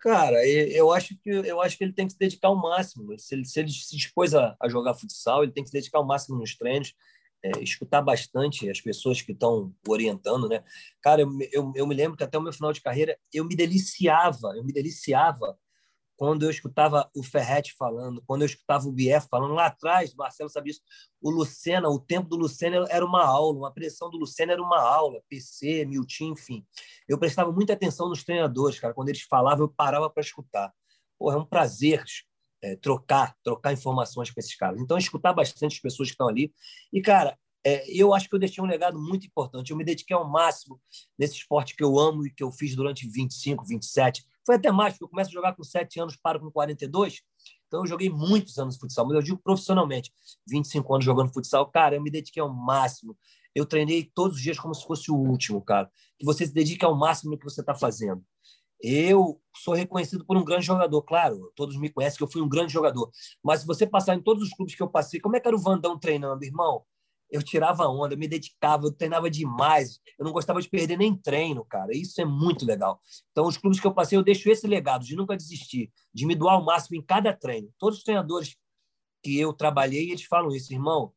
Cara, eu acho que eu acho que ele tem que se dedicar ao máximo. Se ele se, ele se dispôs a, a, jogar futsal, ele tem que se dedicar ao máximo nos treinos. é, escutar bastante as pessoas que estão orientando, né? Cara, eu, eu, eu me lembro que até o meu final de carreira eu me deliciava, eu me deliciava quando eu escutava o Ferretti falando, quando eu escutava o Bier falando lá atrás, Marcelo sabe isso, o Lucena, o tempo do Lucena era uma aula, uma pressão do Lucena era uma aula, PC, Milton, enfim. Eu prestava muita atenção nos treinadores, cara, quando eles falavam, eu parava para escutar. Pô, é um prazer é, trocar, trocar informações com esses caras. Então, escutar bastante as pessoas que estão ali. E, cara, é, eu acho que eu deixei um legado muito importante. Eu me dediquei ao máximo nesse esporte que eu amo e que eu fiz durante 25, 27, foi até mais, porque eu começo a jogar com 7 anos, paro com 42. Então, eu joguei muitos anos de futsal, mas eu digo profissionalmente. 25 anos jogando futsal, cara, eu me dediquei ao máximo. Eu treinei todos os dias como se fosse o último, cara. Que você se dedique ao máximo no que você está fazendo. Eu sou reconhecido por um grande jogador, claro, todos me conhecem que eu fui um grande jogador. Mas se você passar em todos os clubes que eu passei, como é que era o Vandão treinando, irmão? Eu tirava onda, eu me dedicava, eu treinava demais. Eu não gostava de perder nem treino, cara. Isso é muito legal. Então, os clubes que eu passei, eu deixo esse legado de nunca desistir, de me doar ao máximo em cada treino. Todos os treinadores que eu trabalhei, eles falam isso, irmão.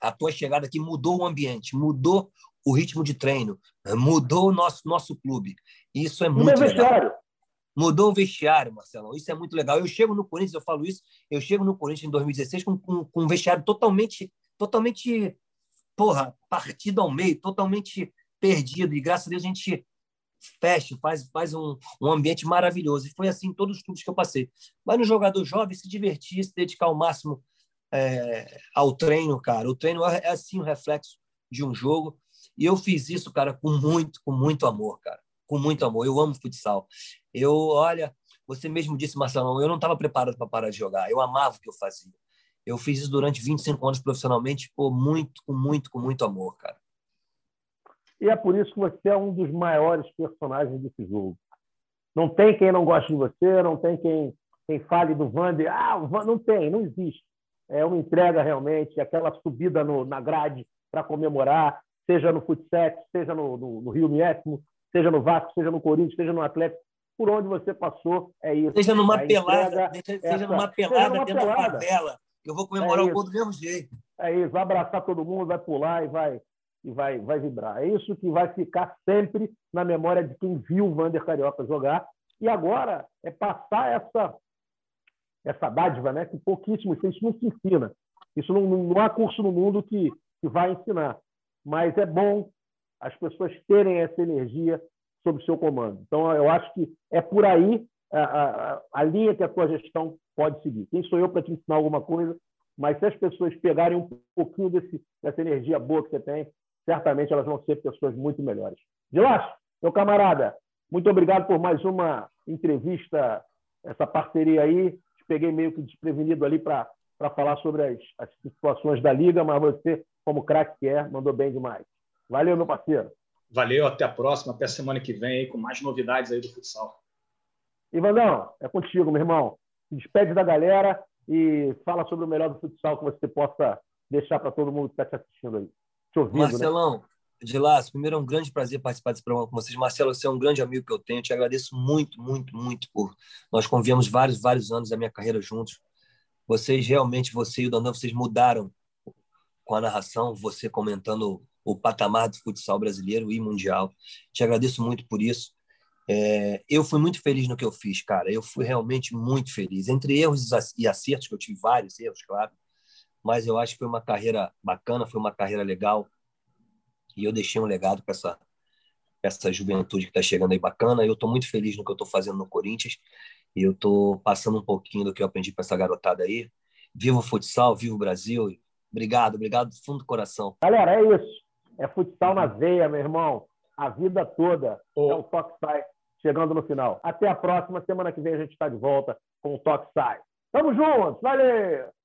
A tua chegada aqui mudou o ambiente, mudou o ritmo de treino, mudou o nosso, nosso clube. Isso é muito legal. Vestiário. Mudou o vestiário, Marcelo. Isso é muito legal. Eu chego no Corinthians, eu falo isso, eu chego no Corinthians em 2016 com, com, com um vestiário totalmente totalmente, porra, partido ao meio, totalmente perdido. E graças a Deus a gente fecha, faz, faz um, um ambiente maravilhoso. E foi assim em todos os clubes que eu passei. Mas no jogador jovem, se divertir, se dedicar ao máximo é, ao treino, cara. O treino é, é assim o um reflexo de um jogo. E eu fiz isso, cara, com muito, com muito amor, cara. Com muito amor. Eu amo futsal. Eu, olha, você mesmo disse, Marcelão, eu não estava preparado para parar de jogar. Eu amava o que eu fazia. Eu fiz isso durante 25 anos profissionalmente, pô, muito, com muito, com muito amor, cara. E é por isso que você é um dos maiores personagens desse jogo. Não tem quem não goste de você, não tem quem, quem fale do Vander. Ah, o Vander, não tem, não existe. É uma entrega realmente, aquela subida no, na grade para comemorar, seja no futsal, seja no, no, no Rio Miésimo, seja no Vasco, seja no Corinthians, seja no Atlético por onde você passou, é isso. Seja numa pelada, seja, essa, numa pelada seja numa dentro pelada. da favela eu vou comemorar é o gol do mesmo jeito. É isso, vai abraçar todo mundo, vai pular e vai, e vai, vai vibrar. É isso que vai ficar sempre na memória de quem viu o Vander Carioca jogar. E agora é passar essa, essa dádiva, né? que pouquíssimos têm, isso não se ensina. Isso não, não há curso no mundo que, que vai ensinar. Mas é bom as pessoas terem essa energia sob seu comando. Então, eu acho que é por aí a, a, a linha que a tua gestão pode seguir. Quem sou eu para te ensinar alguma coisa? Mas se as pessoas pegarem um pouquinho desse, dessa energia boa que você tem, certamente elas vão ser pessoas muito melhores. Dilas, meu camarada, muito obrigado por mais uma entrevista, essa parceria aí. Te peguei meio que desprevenido ali para falar sobre as, as situações da Liga, mas você, como craque que é, mandou bem demais. Valeu, meu parceiro. Valeu, até a próxima, até a semana que vem aí com mais novidades aí do futsal. Ivandão, é contigo, meu irmão se despede da galera e fala sobre o melhor do futsal que você possa deixar para todo mundo que está te assistindo aí. Te ouvindo, né? Marcelão, né? de lá, primeiro é um grande prazer participar desse programa com vocês. Marcelo, você é um grande amigo que eu tenho. Eu te agradeço muito, muito, muito por. Nós convivemos vários, vários anos da minha carreira juntos. Vocês realmente, você e o Dandan, vocês mudaram com a narração, você comentando o patamar do futsal brasileiro e mundial. Te agradeço muito por isso. É, eu fui muito feliz no que eu fiz, cara. Eu fui realmente muito feliz. Entre erros e acertos, que eu tive vários erros, claro, mas eu acho que foi uma carreira bacana, foi uma carreira legal. E eu deixei um legado para essa, essa juventude que está chegando aí bacana. Eu estou muito feliz no que eu estou fazendo no Corinthians. E eu estou passando um pouquinho do que eu aprendi com essa garotada aí. Viva o futsal, viva o Brasil. Obrigado, obrigado do fundo do coração. Galera, é isso. É futsal na veia, meu irmão a vida toda. Oh. É o Toque Sai chegando no final. Até a próxima. Semana que vem a gente está de volta com o Toque Sai. Tamo juntos. Valeu!